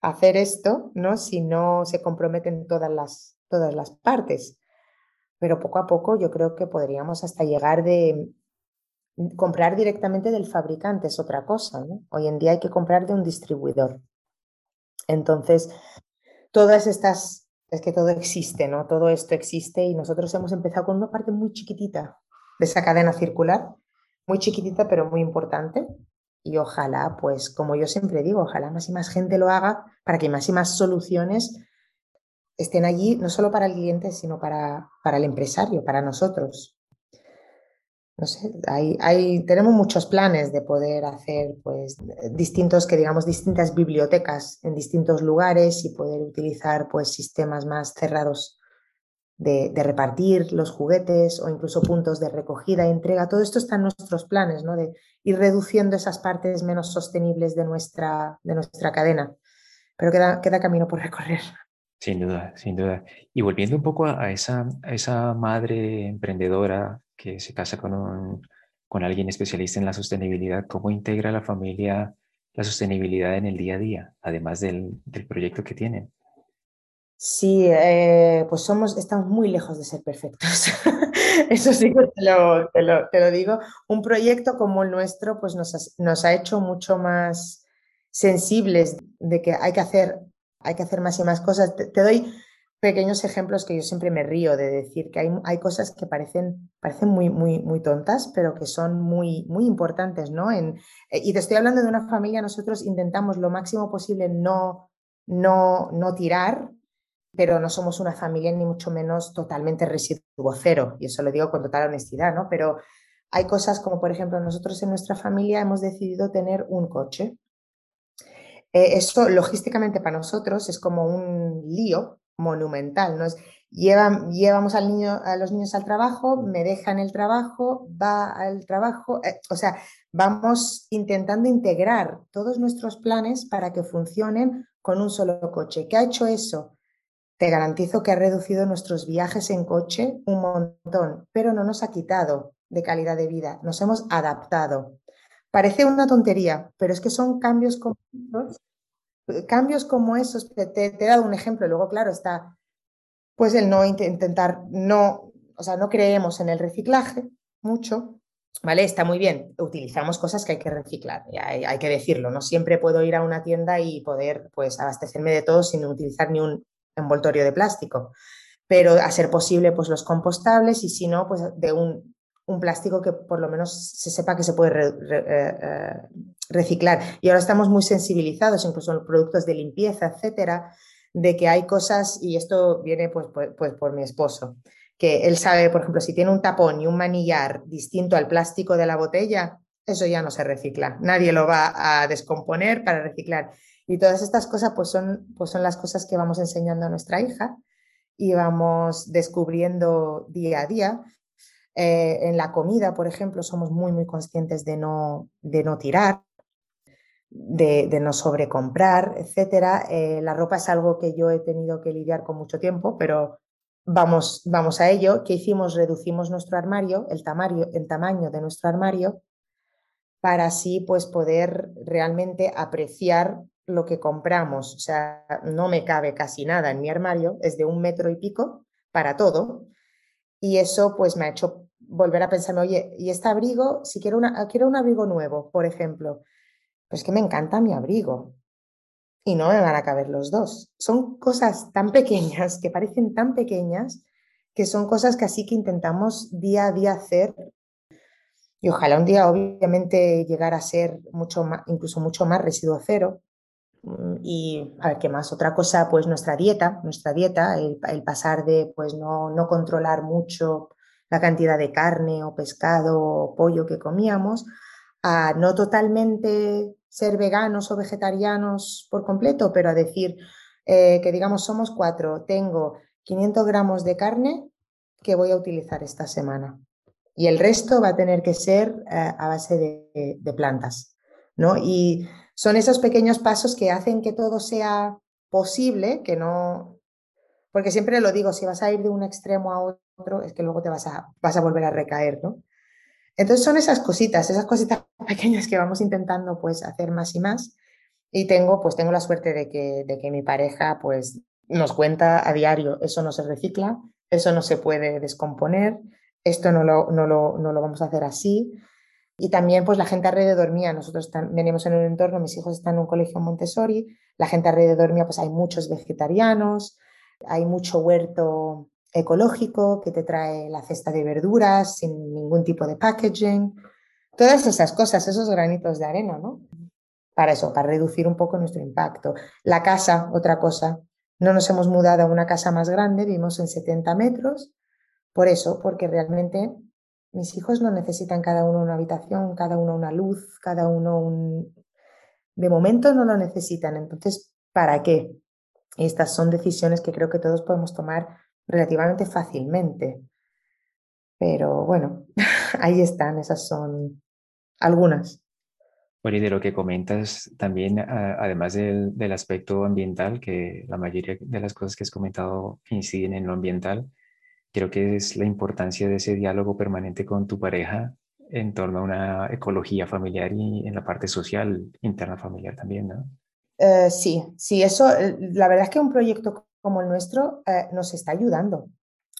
hacer esto ¿no? si no se comprometen todas las, todas las partes? Pero poco a poco yo creo que podríamos hasta llegar de comprar directamente del fabricante, es otra cosa. Hoy en día hay que comprar de un distribuidor. Entonces, todas estas, es que todo existe, ¿no? Todo esto existe y nosotros hemos empezado con una parte muy chiquitita de esa cadena circular muy chiquitita pero muy importante. Y ojalá, pues como yo siempre digo, ojalá más y más gente lo haga para que más y más soluciones estén allí, no solo para el cliente, sino para, para el empresario, para nosotros. No sé, hay, hay, tenemos muchos planes de poder hacer pues distintos, que digamos, distintas bibliotecas en distintos lugares y poder utilizar pues sistemas más cerrados de, repartir los juguetes o incluso puntos de recogida y entrega. Todo esto está en nuestros planes, ¿no? De ir reduciendo esas partes menos sostenibles de nuestra, de nuestra cadena. Pero queda, queda camino por recorrer. Sin duda, sin duda. Y volviendo un poco a esa, esa madre emprendedora que se casa con, un, con alguien especialista en la sostenibilidad, ¿cómo integra la familia la sostenibilidad en el día a día, además del, del proyecto que tienen? Sí, eh, pues somos, estamos muy lejos de ser perfectos. [laughs] Eso sí que te lo, te, lo, digo. Un proyecto como el nuestro pues nos ha, nos ha hecho mucho más sensibles de que hay que hacer, hay que hacer más y más cosas. Te, doy pequeños ejemplos que yo siempre me río de decir que hay, hay cosas que parecen, parecen muy, muy, muy tontas, pero que son muy, muy importantes, ¿no? En, y te estoy hablando de una familia, nosotros intentamos lo máximo posible no, no, no tirar, pero no somos una familia ni mucho menos totalmente residuo cero, y eso lo digo con total honestidad, ¿no? Pero hay cosas como, por ejemplo, nosotros en nuestra familia hemos decidido tener un coche. Eh, eso logísticamente para nosotros es como un lío monumental, ¿no? llevamos al niño, a los niños al trabajo, me dejan el trabajo, va al trabajo, eh, o sea, vamos intentando integrar todos nuestros planes para que funcionen con un solo coche. ¿Qué ha hecho eso? Te garantizo que ha reducido nuestros viajes en coche un montón, pero no nos ha quitado de calidad de vida, nos hemos adaptado. Parece una tontería, pero es que son cambios como esos, cambios como esos, te, he dado un ejemplo, luego claro está, pues el no intentar, no, o sea, no creemos en el reciclaje mucho, ¿vale? Está muy bien, utilizamos cosas que hay que reciclar, hay, hay, que decirlo, no siempre puedo ir a una tienda y poder pues abastecerme de todo sin utilizar ni un envoltorio de plástico, pero a ser posible pues los compostables y si no, pues de un, un plástico que por lo menos se sepa que se puede eh, eh, reciclar. Y ahora estamos muy sensibilizados, incluso en productos de limpieza, etcétera, de que hay cosas, y esto viene pues, pues, pues, por mi esposo, que él sabe, por ejemplo, si tiene un tapón y un manillar distinto al plástico de la botella, eso ya no se recicla. Nadie lo va a descomponer para reciclar. Y todas estas cosas pues son, pues son las cosas que vamos enseñando a nuestra hija y vamos descubriendo día a día. Eh, en la comida, por ejemplo, somos muy, muy conscientes de no, de no tirar, de, de no sobrecomprar, etc. Eh, la ropa es algo que yo he tenido que lidiar con mucho tiempo, pero vamos, vamos a ello. ¿Qué hicimos? Reducimos nuestro armario, el tamaño, el tamaño de nuestro armario, para así pues, poder realmente apreciar lo que compramos, o sea, no me cabe casi nada en mi armario, es de un metro y pico para todo. Y eso pues me ha hecho volver a pensarme, oye, ¿y este abrigo? Si quiero, una, quiero un abrigo nuevo, por ejemplo, pues que me encanta mi abrigo y no me van a caber los dos. Son cosas tan pequeñas, que parecen tan pequeñas, que son cosas que así que intentamos día a día hacer. Y ojalá un día, obviamente, llegar a ser mucho más, incluso mucho más residuo cero, Mm, y a ver qué más. Otra cosa, pues nuestra dieta, nuestra dieta, el, pasar de pues no, no, controlar mucho la cantidad de carne o pescado o pollo que comíamos, a no totalmente ser veganos o vegetarianos por completo, pero a decir eh, que digamos somos cuatro, tengo 500 gramos de carne que voy a utilizar esta semana. Y el resto va a tener que ser eh, a base de, plantas, ¿no? Y son esos pequeños pasos que hacen que todo sea posible, que no... Porque siempre lo digo, si vas a ir de un extremo a otro, es que luego te vas a, vas a volver a recaer, ¿no? Entonces son esas cositas, esas cositas [laughs] pequeñas que vamos intentando pues hacer más y más. Y tengo, pues tengo la suerte de que, de que mi pareja pues nos cuenta a diario, eso no se recicla, eso no se puede descomponer, esto no lo, no lo, no lo vamos a hacer así. Y también pues la gente alrededor mía, nosotros venimos en un entorno, mis hijos están en un colegio Montessori, la gente alrededor mía pues hay muchos vegetarianos, hay mucho huerto ecológico que te trae la cesta de verduras sin ningún tipo de packaging. Todas esas cosas, esos granitos de arena, ¿no? Para eso, para reducir un poco nuestro impacto. La casa, otra cosa. No nos hemos mudado a una casa más grande, vivimos en 70 metros. Por eso, porque realmente mis hijos no necesitan cada uno una habitación, cada uno una luz, cada uno un... De momento no lo necesitan. Entonces, ¿para qué? estas son decisiones que creo que todos podemos tomar relativamente fácilmente. Pero bueno, [laughs] ahí están, esas son algunas. Bueno, y de lo que comentas también, además del, del, aspecto ambiental, que la mayoría de las cosas que has comentado inciden en lo ambiental, creo que es la importancia de ese diálogo permanente con tu pareja en torno a una ecología familiar y en la parte social, interna familiar también, ¿no? Eh, sí, sí, eso, eh, la verdad es que un proyecto como el nuestro eh, nos está ayudando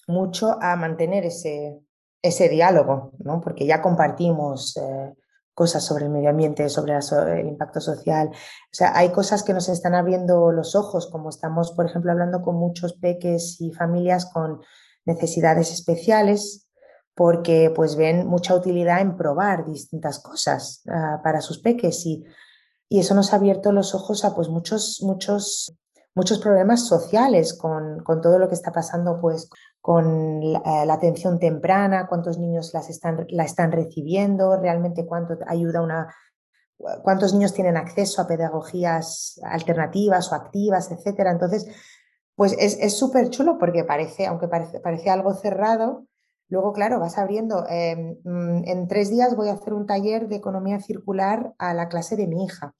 mucho a mantener ese, ese diálogo, ¿no? porque ya compartimos cosas sobre el medio ambiente, sobre el impacto social. O sea, hay cosas que nos están abriendo los ojos, como estamos, por ejemplo, hablando con muchos peques y familias con necesidades especiales, porque pues ven mucha utilidad en probar distintas cosas ah, para sus peques y, y eso nos ha abierto los ojos a pues muchos, muchos muchos problemas sociales con, con, todo lo que está pasando pues, con la, eh, atención temprana, cuántos niños las están, la están recibiendo, realmente cuánto ayuda una, cuántos niños tienen acceso a pedagogías alternativas o activas, etcétera. Entonces, pues es súper chulo porque parece, aunque parece, parece, algo cerrado, luego, claro, vas abriendo. Em, mm, en tres días voy a hacer un taller de economía circular a la clase de mi hija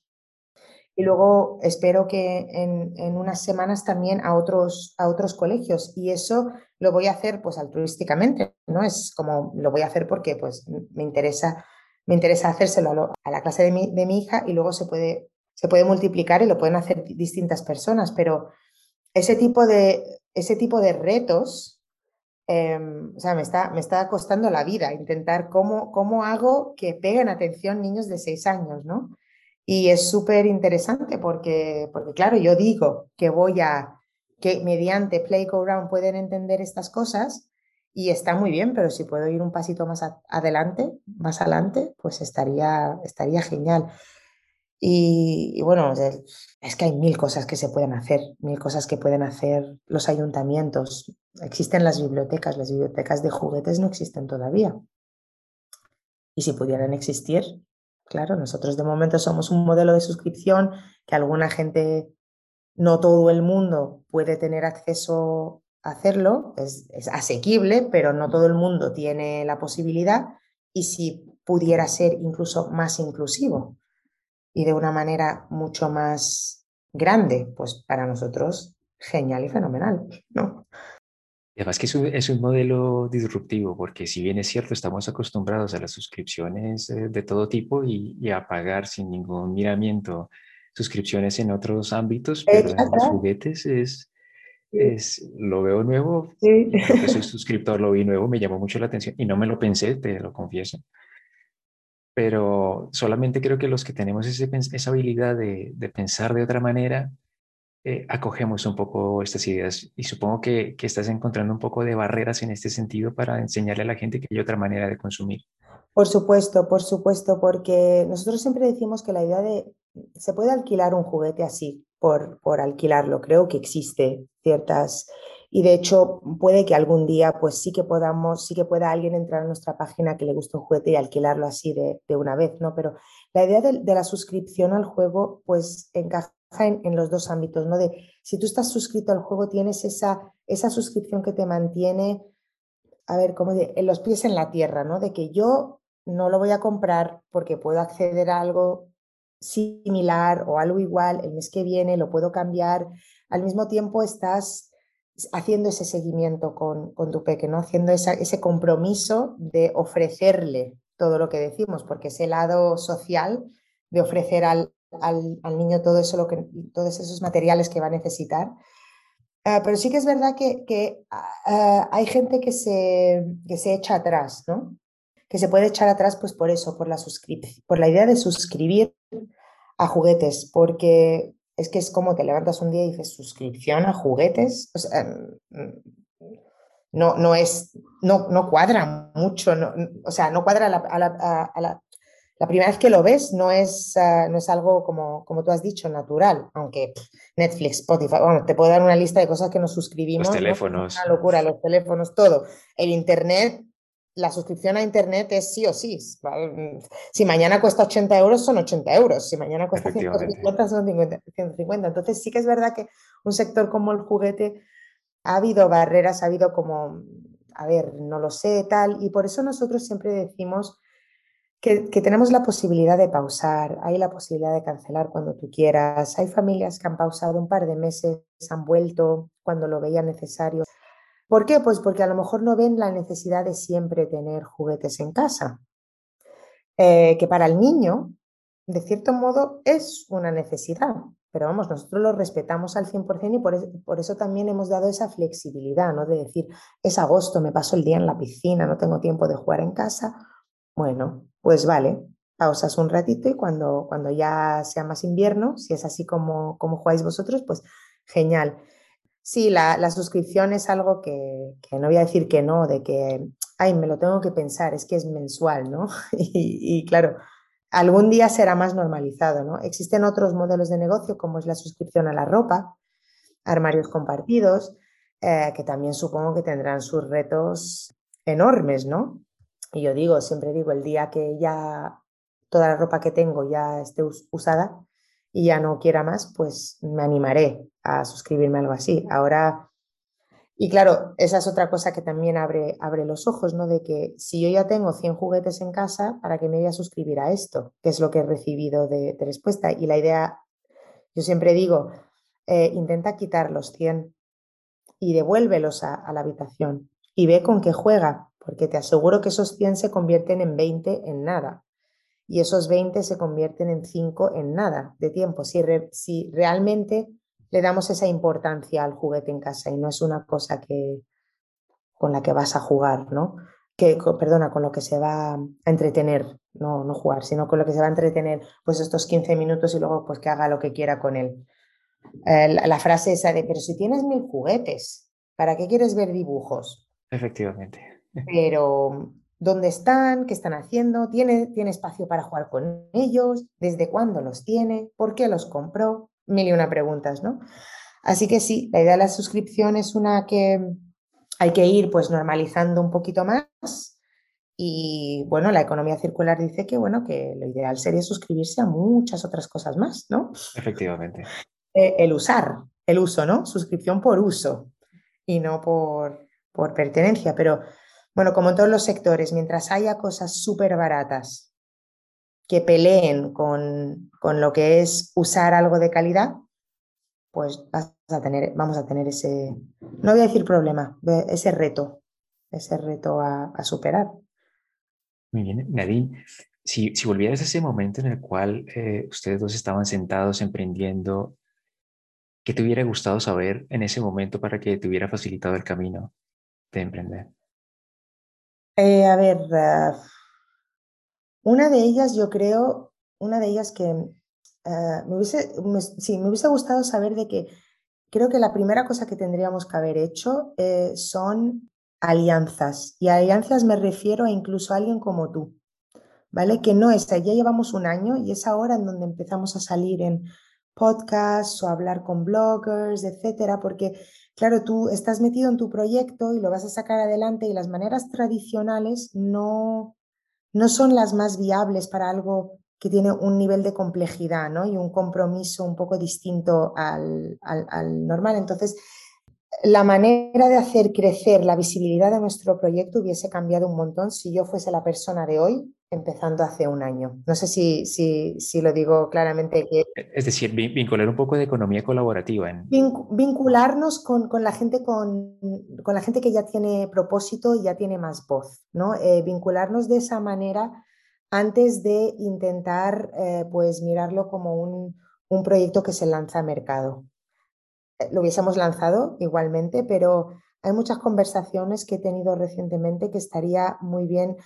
y luego espero que en, unas semanas también a otros, a otros colegios y eso lo voy a hacer pues altruísticamente, ¿no? Es como lo voy a hacer porque pues me interesa, me interesa hacérselo a, la clase de mi, de mi, hija y luego se puede, se puede multiplicar y lo pueden hacer distintas personas, pero ese tipo de, ese tipo de retos, em, o sea, me está, me está costando la vida intentar cómo, cómo hago que peguen atención niños de seis años, ¿no? Y es súper interesante porque, porque, claro, yo digo que voy a, que mediante Play Go Round pueden entender estas cosas y está muy bien, pero si puedo ir un pasito más adelante, más adelante, pues estaría, estaría genial. Y, bueno, es que hay mil cosas que se pueden hacer, mil cosas que pueden hacer los ayuntamientos. Existen las bibliotecas, las bibliotecas de juguetes no existen todavía. Y si pudieran existir, Claro, nosotros de momento somos un modelo de suscripción que alguna gente, no todo el mundo puede tener acceso a hacerlo, es, asequible, pero no todo el mundo tiene la posibilidad y si pudiera ser incluso más inclusivo y de una manera mucho más grande, pues para nosotros genial y fenomenal, ¿no? Además que es un, modelo disruptivo, porque si bien es cierto, estamos acostumbrados a las suscripciones eh, de todo tipo y, a pagar sin ningún miramiento suscripciones en otros ámbitos, pero en los juguetes es, es, lo veo nuevo, sí. porque soy [laughs] suscriptor, lo vi nuevo, me llamó mucho la atención y no me lo pensé, te lo confieso. Pero solamente creo que los que tenemos ese, esa habilidad de, de pensar de otra manera, eh, acogemos un poco estas ideas y supongo que, que, estás encontrando un poco de barreras en este sentido para enseñarle a la gente que hay otra manera de consumir. Por supuesto, por supuesto, porque nosotros siempre decimos que la idea de se puede alquilar un juguete así por, por alquilarlo, creo que existe ciertas y de hecho puede que algún día pues sí que podamos, sí que pueda alguien entrar a nuestra página que le guste un juguete y alquilarlo así de, de una vez, ¿no? Pero la idea de, de, la suscripción al juego pues encaja en, los dos ámbitos, ¿no? De si tú estás suscrito al juego, tienes esa, esa suscripción que te mantiene a ver, como de, en los pies en la tierra, ¿no? De que yo no lo voy a comprar porque puedo acceder a algo similar o algo igual el mes que viene, lo puedo cambiar. Al mismo tiempo estás haciendo ese seguimiento con, con tu pequeño, haciendo ese compromiso de ofrecerle todo lo que decimos, porque ese lado social de ofrecer al, al, niño todo eso, lo que, todos esos materiales que va a necesitar. Ah, pero sí que es verdad que, que ah, hay gente que se, que se echa atrás, ¿no? Que se puede echar atrás pues por eso, por la, por la idea de suscribir a juguetes, porque es que es como te levantas un día y dices suscripción a juguetes. Mm, no, no es, no, no cuadra mucho, no, o sea, no cuadra a la, la primera vez que lo ves no es, uh, no es algo como, como tú has dicho, natural, aunque pff, Netflix, Spotify, bueno, te puedo dar una lista de cosas que nos suscribimos. Los teléfonos. ¿no? Una locura, los teléfonos, todo. El Internet, la suscripción a Internet es sí o sí. Si mañana cuesta 80 euros, son 80 euros. Si mañana cuesta 150, son 50, 150. Entonces sí que es verdad que un sector como el juguete ha habido barreras, ha habido como, a ver, no lo sé, tal, y por eso nosotros siempre decimos que, tenemos la posibilidad de pausar, hay la posibilidad de cancelar cuando tú quieras. Hay familias que han pausado un par de meses, han vuelto cuando lo veían necesario. ¿Por qué? Pues porque a lo mejor no ven la necesidad de siempre tener juguetes en casa. Eh, que para el niño, de cierto modo, es una necesidad. Pero vamos, nosotros lo respetamos al 100% y por eso también hemos dado esa flexibilidad, ¿no? De decir, es agosto, me paso el día en la piscina, no tengo tiempo de jugar en casa. Bueno, pues vale, pausas un ratito y cuando, cuando ya sea más invierno, si es así como, como jugáis vosotros, pues genial. Sí, la, la suscripción es algo que, que, no voy a decir que no, de que, ay, me lo tengo que pensar, es que es mensual, ¿no? [laughs] y, claro, algún día será más normalizado, ¿no? Existen otros modelos de negocio como es la suscripción a la ropa, armarios compartidos, eh, que también supongo que tendrán sus retos enormes, ¿no? Y yo digo, siempre digo, el día que ya toda la ropa que tengo ya esté usada y ya no quiera más, pues me animaré a suscribirme a algo así. Ahora, y claro, esa es otra cosa que también abre, abre los ojos, ¿no? De que si yo ya tengo 100 juguetes en casa, ¿para qué me voy a suscribir a esto? Que es lo que he recibido de, respuesta. Y la idea, yo siempre digo, eh, intenta quitar los 100 y devuélvelos a la habitación y ve con qué juega porque te aseguro que esos 100 se convierten en 20 en nada y esos 20 se convierten en 5 en nada de tiempo, si, re, si realmente le damos esa importancia al juguete en casa y no es una cosa que con la que vas a jugar, ¿no? Que, perdona, con lo que se va a entretener, no, no jugar, sino con lo que se va a entretener pues estos 15 minutos y luego pues que haga lo que quiera con él. Eh, la, la frase esa de, pero si tienes mil juguetes, ¿para qué quieres ver dibujos? Efectivamente pero dónde están, qué están haciendo, ¿Tiene, tiene espacio para jugar con ellos, desde cuándo los tiene, por qué los compró, mil y una preguntas, ¿no? Así que sí, la idea de la suscripción es una que hay que ir pues normalizando un poquito más y bueno, la economía circular dice que bueno, que lo ideal sería suscribirse a muchas otras cosas más, ¿no? Efectivamente. Eh, el usar, el uso, ¿no? Suscripción por uso y no por, por pertenencia, pero bueno, como en todos los sectores, mientras haya cosas súper baratas que peleen con, con, lo que es usar algo de calidad, pues vamos a tener ese, no voy a decir problema, ese reto, ese reto a, a superar. Muy bien, Nadine, si, si, volvieras a ese momento en el cual eh, ustedes dos estaban sentados emprendiendo, ¿qué te hubiera gustado saber en ese momento para que te hubiera facilitado el camino de emprender? Eh, a ver, uh, una de ellas yo creo, una de ellas que uh, me, hubiese, sí, me hubiese gustado saber de que creo que la primera cosa que tendríamos que haber hecho eh, son alianzas. Y a alianzas me refiero a incluso a alguien como tú, ¿vale? Que no es, ya llevamos un año y es ahora en donde empezamos a salir en podcasts o hablar con bloggers, etcétera, porque claro, tú estás metido en tu proyecto y lo vas a sacar adelante y las maneras tradicionales no, no son las más viables para algo que tiene un nivel de complejidad ¿no? y un compromiso un poco distinto al, al, al normal. Entonces, la manera de hacer crecer la visibilidad de nuestro proyecto hubiese cambiado un montón si yo fuese la persona de hoy empezando hace un año. No sé si, si, si lo digo claramente. Que... Es decir, vincular un poco de economía colaborativa. En... Vincularnos con, con la gente, con, con, la gente que ya tiene propósito y ya tiene más voz. ¿no? Eh, vincularnos de esa manera antes de intentar eh, pues mirarlo como un, un proyecto que se lanza a mercado. Eh, lo hubiésemos lanzado igualmente, pero hay muchas conversaciones que he tenido recientemente que estaría muy bien.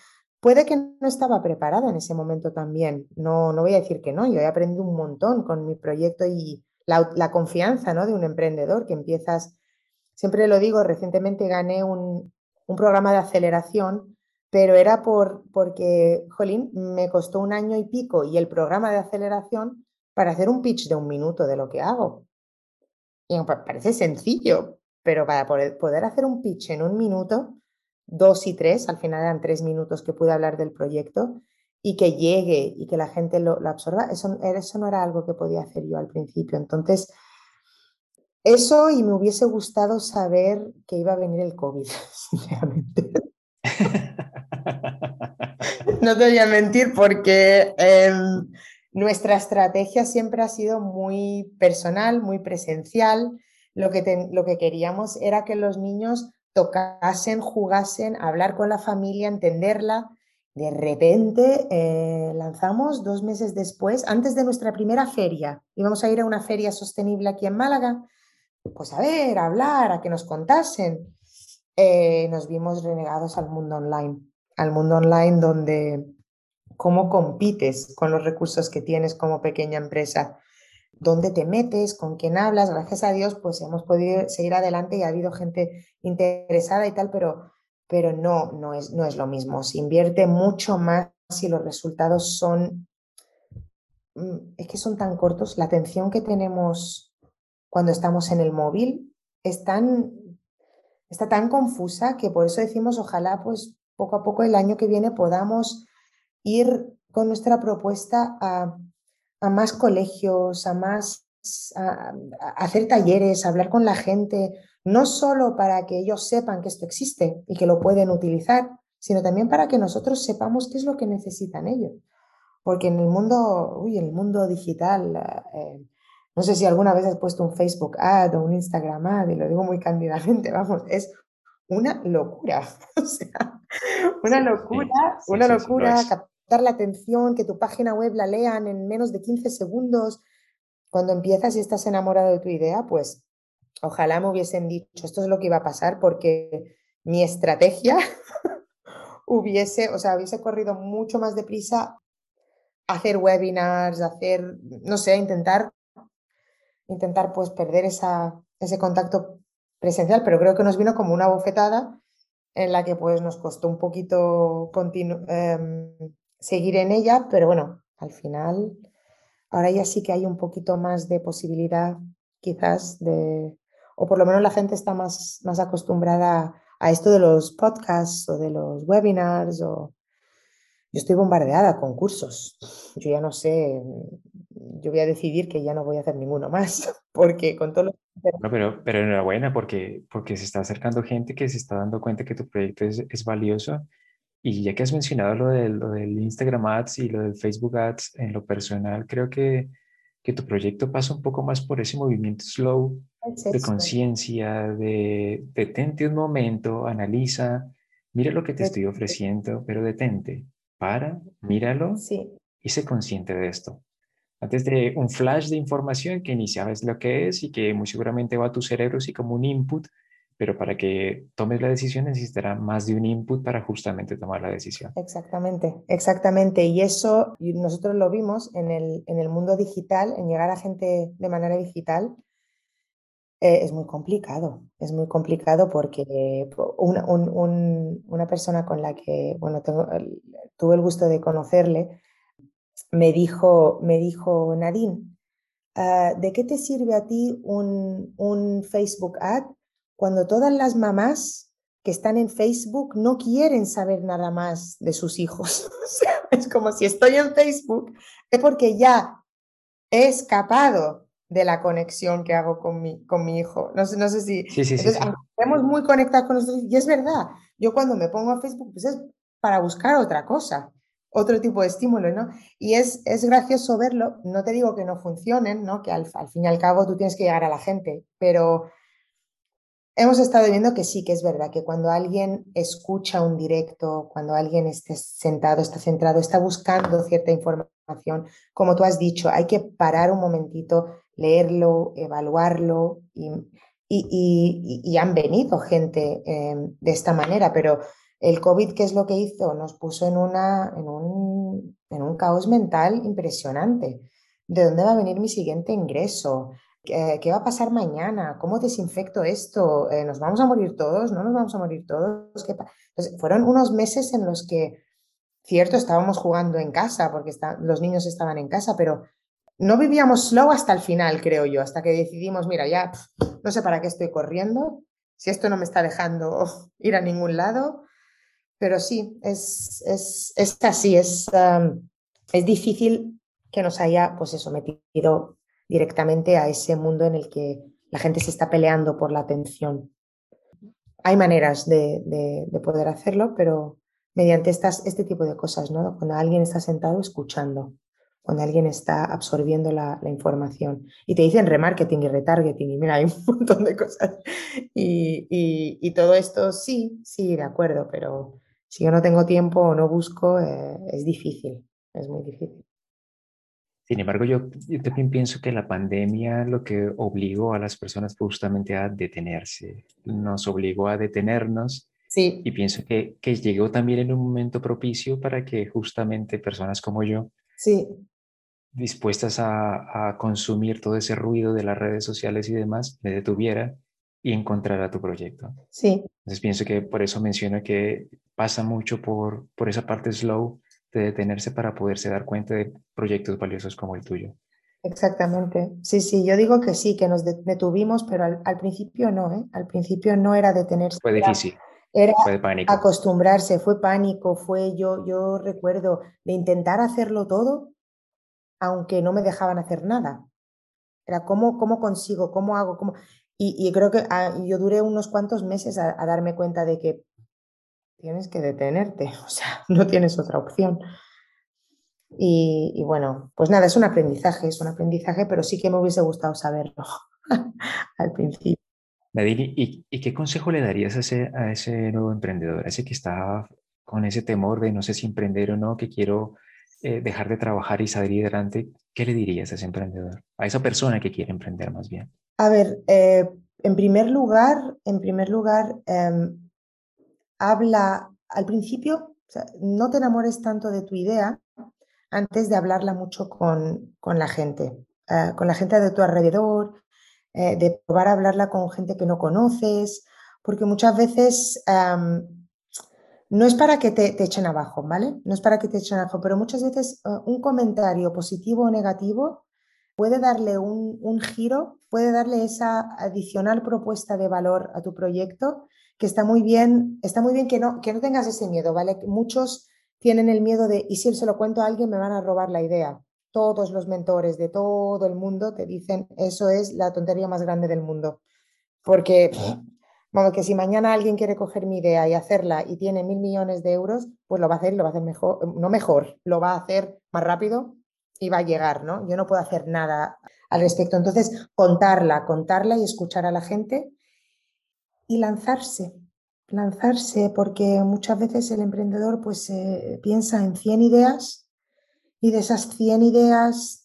Puede que no estaba preparada en ese momento también, no, no voy a decir que no, yo he aprendido un montón con mi proyecto y la, confianza ¿no? de un emprendedor que empiezas, siempre lo digo, recientemente gané un, un programa de aceleración, pero era por, porque, jolín, me costó un año y pico y el programa de aceleración para hacer un pitch de un minuto de lo que hago. Y parece sencillo, pero para poder, hacer un pitch en un minuto, dos y tres, al final eran tres minutos que pude hablar del proyecto, y que llegue y que la gente lo, absorba, eso, eso no era algo que podía hacer yo al principio. Entonces, eso y me hubiese gustado saber que iba a venir el COVID, [laughs] sinceramente. [laughs] no te voy a mentir porque em, nuestra estrategia siempre ha sido muy personal, muy presencial. Lo que, lo que queríamos era que los niños tocasen, jugasen, hablar con la familia, entenderla. De repente eh, lanzamos dos meses después, antes de nuestra primera feria, íbamos a ir a una feria sostenible aquí en Málaga, pues a ver, a hablar, a que nos contasen. Eh, nos vimos renegados al mundo online, al mundo online donde cómo compites con los recursos que tienes como pequeña empresa, dónde te metes, con quién hablas. Gracias a Dios, pues hemos podido seguir adelante y ha habido gente interesada y tal, pero, pero no, no, es, no es lo mismo. Se invierte mucho más y los resultados son, mm, es que son tan cortos. La atención que tenemos cuando estamos en el móvil está tan confusa que por eso decimos, ojalá pues poco a poco el año que viene podamos ir con nuestra propuesta a, más colegios, a más a, hacer talleres, a hablar con la gente, no solo para que ellos sepan que esto existe y que lo pueden utilizar, sino también para que nosotros sepamos qué es lo que necesitan ellos. Porque en el mundo, uy, en el mundo digital, eh, no sé si alguna vez has puesto un Facebook ad o un Instagram ad, y lo digo muy cándidamente, [laughs] vamos, es una locura. [laughs] o sea, una locura, una locura, captar la atención, que tu página web la lean en menos de 15 segundos. Cuando empiezas y estás enamorado de tu idea, pues ojalá me hubiesen dicho, esto es lo que iba a pasar, porque mi estrategia [laughs] hubiese, o sea, hubiese corrido mucho más deprisa hacer webinars, hacer, no sé, intentar, intentar pues perder esa, ese contacto presencial, pero creo que nos vino como una bofetada en la que pues nos costó un poquito em, seguir en ella, pero bueno, al final ahora ya sí que hay un poquito más de posibilidad quizás de, o por lo menos la gente está más, más acostumbrada a esto de los podcasts o de los webinars o yo estoy bombardeada con cursos. Yo ya no sé, yo voy a decidir que ya no voy a hacer ninguno más, [laughs] porque con todo lo no, pero, pero enhorabuena porque, porque se está acercando gente que se está dando cuenta que tu proyecto es, es valioso. Y ya que has mencionado lo, de, lo del Instagram Ads y lo del Facebook Ads, en lo personal creo que, que tu proyecto pasa un poco más por ese movimiento slow de conciencia, de detente un momento, analiza, mira lo que te estoy ofreciendo, pero detente, para, míralo y sé consciente de esto. Antes de un flash de información que ni sabes lo que es y que muy seguramente va a tu cerebro así como un input, pero para que tomes la decisión necesitará más de un input para justamente tomar la decisión. Exactamente, exactamente. Y eso nosotros lo vimos en el, en el mundo digital, en llegar a gente de manera digital. Eh, es muy complicado, es muy complicado porque una, una persona con la que, bueno, tuve el gusto de conocerle, me dijo, me dijo Nadine, ah, ¿de qué te sirve a ti un, un Facebook ad cuando todas las mamás que están en Facebook no quieren saber nada más de sus hijos? [laughs] es como si estoy en Facebook, es porque ya he escapado de la conexión que hago con mi, con mi hijo. No sé, no sé si... Sí, sí, sí. Estamos muy conectados con nosotros. Y es verdad, yo cuando me pongo a Facebook, pues es para buscar otra cosa, otro tipo de estímulo, ¿no? Y es, es gracioso verlo. No te digo que no funcionen, ¿no? Que al, al fin y al cabo tú tienes que llegar a la gente, pero hemos estado viendo que sí, que es verdad, que cuando alguien escucha un directo, cuando alguien esté sentado, está centrado, está buscando cierta información, como tú has dicho, hay que parar un momentito, leerlo, evaluarlo y, han venido gente eh, de esta manera, pero el COVID, ¿qué es lo que hizo? Nos puso en un caos mental impresionante. ¿De dónde va a venir mi siguiente ingreso? ¿Qué va a pasar mañana? ¿Cómo desinfecto esto? Eh, ¿Nos vamos a morir todos? ¿No nos vamos a morir todos? Fueron unos meses en los que, cierto, estábamos jugando en casa porque los niños estaban en casa, pero no vivíamos slow hasta el final, creo yo, hasta que decidimos, mira, ya no sé para qué estoy corriendo, si esto no me está dejando ir a ningún lado, pero sí, es, es, es así, es, es difícil que nos haya, pues eso, metido directamente a ese mundo en el que la gente se está peleando por la atención. Hay maneras de, poder hacerlo, pero mediante estas, este tipo de cosas, ¿no? Cuando alguien está sentado escuchando, cuando alguien está absorbiendo la, información. Y te dicen remarketing y retargeting, y mira, hay [laughs] un montón de cosas. Y, todo esto sí, sí, de acuerdo, pero si yo no tengo tiempo o no busco, eh, es difícil, es muy difícil. Sin embargo, yo, también pienso que la pandemia lo que obligó a las personas justamente a detenerse, nos obligó a detenernos. Sí. Y pienso que, que llegó también en un momento propicio para que justamente personas como yo, sí. dispuestas a, a consumir todo ese ruido de las redes sociales y demás, me detuviera y encontrara tu proyecto. Sí. Entonces pienso que por eso menciono que pasa mucho por, por esa parte slow de detenerse para poderse dar cuenta de proyectos valiosos como el tuyo. Exactamente. Sí, sí, yo digo que sí, que nos detuvimos, pero al, principio no, ¿eh? Al principio no era detenerse. Fue difícil. Era, fue pánico. acostumbrarse, fue pánico, fue yo, yo recuerdo de intentar hacerlo todo, aunque no me dejaban hacer nada. Era cómo, cómo consigo, cómo hago, cómo... Y, creo que ah, yo duré unos cuantos meses a darme cuenta de que tienes que detenerte, [laughs] o sea, no tienes otra opción. Y, bueno, pues nada, es un aprendizaje, es un aprendizaje, pero sí que me hubiese gustado saberlo [laughs] al principio. Nadine, ¿y, qué consejo le darías a ese, a ese nuevo emprendedor, a ese que está con ese temor de no sé si emprender o no, que quiero eh, dejar de trabajar y salir adelante? ¿Qué le dirías a ese emprendedor, a esa persona que quiere emprender más bien? A ver, eh, en primer lugar, en primer lugar, em, habla al principio, no te enamores tanto de tu idea antes de hablarla mucho con, la gente, eh, con la gente de tu alrededor, eh, de probar a hablarla con gente que no conoces, porque muchas veces no es para que te, echen abajo, ¿vale? No es para que te echen abajo, pero muchas veces eh, un comentario positivo o negativo puede darle un, un, giro, puede darle esa adicional propuesta de valor a tu proyecto que está muy bien, está muy bien que no, que no tengas ese miedo, ¿vale? Muchos tienen el miedo de, y si se lo cuento a alguien me van a robar la idea. Todos los mentores de todo el mundo te dicen, eso es la tontería más grande del mundo. Porque, vamos, que si mañana alguien quiere coger mi idea y hacerla y tiene mil millones de euros, pues lo va a hacer, lo va a hacer mejor, no mejor, lo va a hacer más rápido y va a llegar, ¿no? Yo no puedo hacer nada al respecto. Entonces, contarla, contarla y escuchar a la gente y lanzarse, lanzarse, porque muchas veces el emprendedor pues eh, piensa en 100 ideas y de esas 100 ideas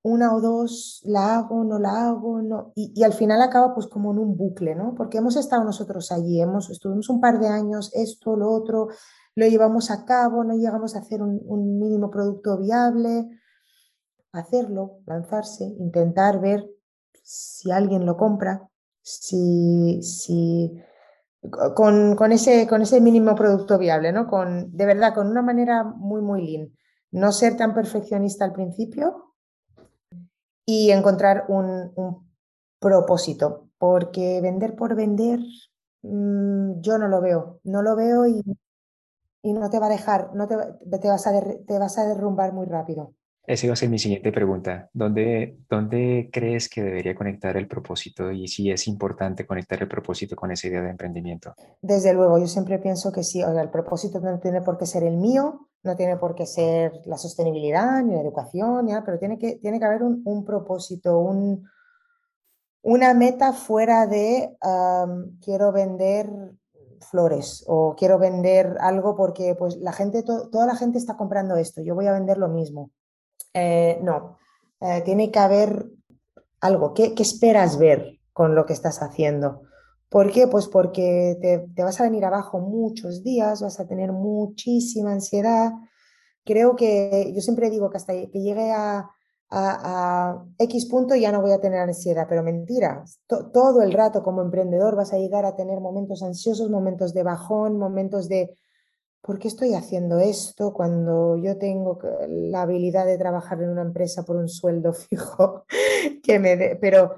una o dos la hago, no la hago, no, y, al final acaba pues como en un bucle, ¿no? Porque hemos estado nosotros allí, hemos, estuvimos un par de años, esto, lo otro, lo llevamos a cabo, no llegamos a hacer un, un mínimo producto viable, hacerlo, lanzarse, intentar ver si alguien lo compra, si, si con, con, ese, con ese mínimo producto viable, ¿no? Con, de verdad, con una manera muy, muy lean. No ser tan perfeccionista al principio y encontrar un, un propósito, porque vender por vender mmm, yo no lo veo, no lo veo y, y, no te va a dejar, no te, te, vas a te vas a derrumbar muy rápido. Esa iba a ser mi siguiente pregunta. ¿Dónde, ¿Dónde crees que debería conectar el propósito y si es importante conectar el propósito con esa idea de emprendimiento? Desde luego, yo siempre pienso que sí, o sea, el propósito no tiene por qué ser el mío, no tiene por qué ser la sostenibilidad ni la educación, pero tiene que, tiene que haber un, propósito, un, una meta fuera de quiero vender flores o quiero vender algo porque pues la gente, toda la gente está comprando esto, yo voy a vender lo mismo. Eh, no, eh, tiene que haber algo. ¿Qué, esperas ver con lo que estás haciendo? ¿Por qué? Pues porque te, vas a venir abajo muchos días, vas a tener muchísima ansiedad. Creo que yo siempre digo que hasta que llegue a, a, X punto ya no voy a tener ansiedad, pero mentira, todo el rato como emprendedor vas a llegar a tener momentos ansiosos, momentos de bajón, momentos de ¿por qué estoy haciendo esto cuando yo tengo la habilidad de trabajar en una empresa por un sueldo [laughs] fijo? Pero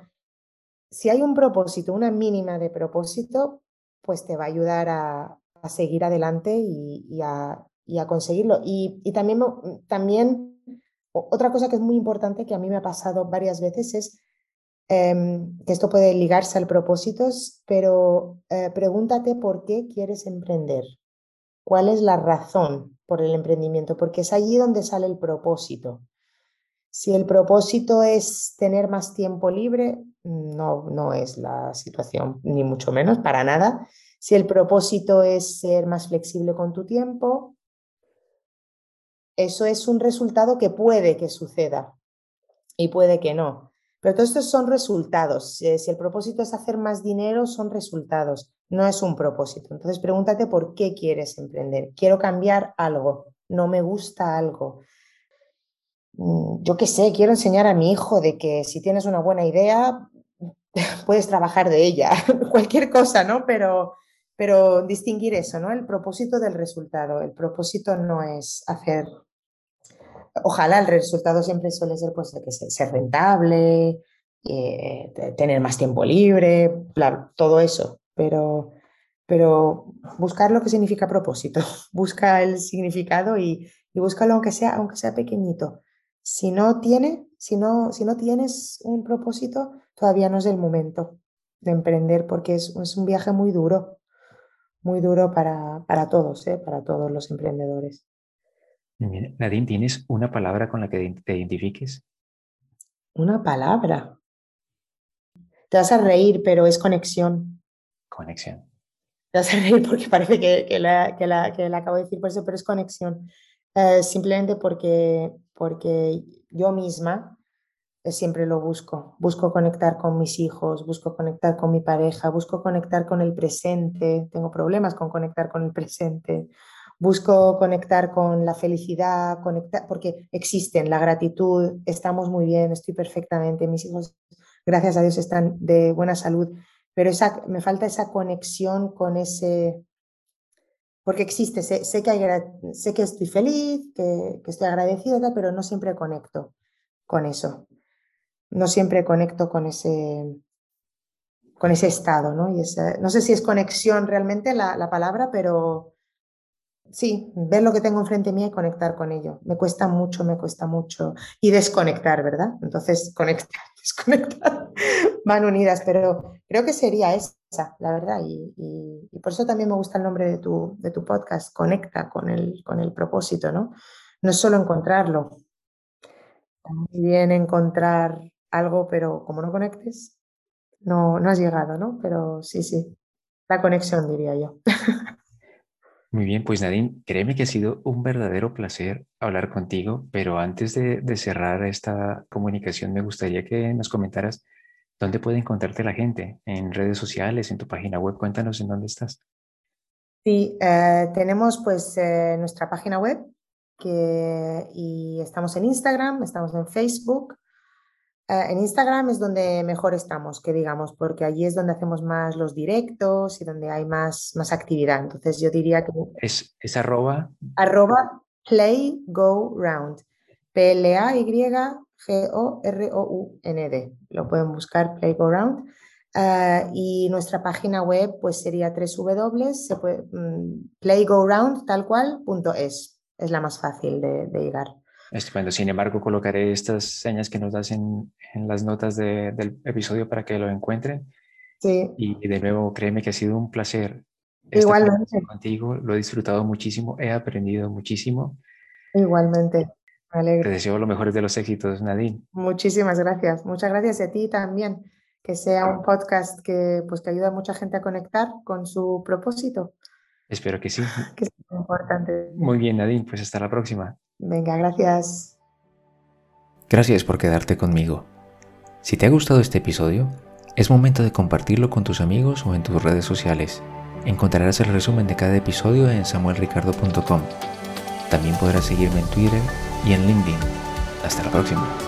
si hay un propósito, una mínima de propósito, pues te va a ayudar a, seguir adelante y, a, conseguirlo. Y, también, también otra cosa que es muy importante que a mí me ha pasado varias veces es em, que esto puede ligarse al propósito, pero eh, pregúntate por qué quieres emprender. ¿Cuál es la razón por el emprendimiento? Porque es allí donde sale el propósito. Si el propósito es tener más tiempo libre, no, no es la situación, ni mucho menos, para nada. Si el propósito es ser más flexible con tu tiempo, eso es un resultado que puede que suceda y puede que no. Pero todos estos son resultados. Si el propósito es hacer más dinero, son resultados no es un propósito. Entonces pregúntate por qué quieres emprender. Quiero cambiar algo, no me gusta algo. Mm, yo qué sé, quiero enseñar a mi hijo de que si tienes una buena idea, [laughs] puedes trabajar de ella, [laughs] cualquier cosa, ¿no? Pero, pero distinguir eso, ¿no? El propósito del resultado. El propósito no es hacer, ojalá el resultado siempre suele ser, pues, que ser rentable, eh, tener más tiempo libre, todo eso pero, pero buscar lo que significa propósito, [laughs] busca el significado y, y búscalo aunque sea, aunque sea pequeñito. Si no, tiene, si, no, si no tienes un propósito, todavía no es el momento de emprender porque es, es un viaje muy duro, muy duro para, para todos, ¿eh? para todos los emprendedores. Nadine, ¿tienes una palabra con la que te identifiques? Una palabra. Te vas a reír, pero es conexión conexión. Te vas a reír porque parece que, que, la, que, la, que la acabo de decir por eso, pero es conexión. Eh, simplemente porque, porque yo misma eh, siempre lo busco. Busco conectar con mis hijos, busco conectar con mi pareja, busco conectar con el presente. Tengo problemas con conectar con el presente. Busco conectar con la felicidad, conectar, porque existen la gratitud, estamos muy bien, estoy perfectamente, mis hijos, gracias a Dios, están de buena salud pero esa, me falta esa conexión con ese, porque existe, sé, sé que, sé que estoy feliz, que, estoy agradecida, pero no siempre conecto con eso. No siempre conecto con ese, con ese estado, ¿no? Y no sé si es conexión realmente la, la palabra, pero, sí, ver lo que tengo enfrente mía y conectar con ello. Me cuesta mucho, me cuesta mucho. Y desconectar, ¿verdad? Entonces, conectar, [laughs] van unidas, pero creo que sería esa, la verdad. Y, por eso también me gusta el nombre de tu, de tu podcast, Conecta con el, con el propósito, ¿no? No es solo encontrarlo, también encontrar algo, pero como no conectes, no, no has llegado, ¿no? Pero sí, sí, la conexión, diría yo. [laughs] Muy bien, pues Nadine, créeme que ha sido un verdadero placer hablar contigo, pero antes de, cerrar esta comunicación me gustaría que nos comentaras dónde puede encontrarte la gente, en redes sociales, en tu página web, cuéntanos en dónde estás. Sí, eh, tenemos pues eh, nuestra página web y estamos en Instagram, estamos en Facebook eh, en Instagram es donde mejor estamos, que digamos, porque allí es donde hacemos más los directos y donde hay más, más actividad. Entonces yo diría que... Es, es arroba... Arroba play go round. P-L-A-Y-G-O-R-O-U-N-D. Lo pueden buscar play go round. Eh, y nuestra página web pues sería www, se playgoround tal cual, punto es. Es la más fácil de llegar. Estupendo. Sin embargo, colocaré estas señas que nos das en, las notas del episodio para que lo encuentren. Sí. Y de nuevo, créeme que ha sido un placer. Igualmente. Contigo, lo he disfrutado muchísimo, he aprendido muchísimo. Igualmente. Me Te deseo lo mejor de los éxitos, Nadine. Muchísimas gracias. Muchas gracias a ti también. Que sea un podcast que, pues, que ayuda a mucha gente a conectar con su propósito. Espero que sí. [laughs] Que es importante. Muy bien, Nadine. Pues hasta la próxima. Venga, gracias. Gracias por quedarte conmigo. Si te ha gustado este episodio, es momento de compartirlo con tus amigos o en tus redes sociales. Encontrarás el resumen de cada episodio en samuelricardo.com. También podrás seguirme en Twitter y en LinkedIn. Hasta la próxima.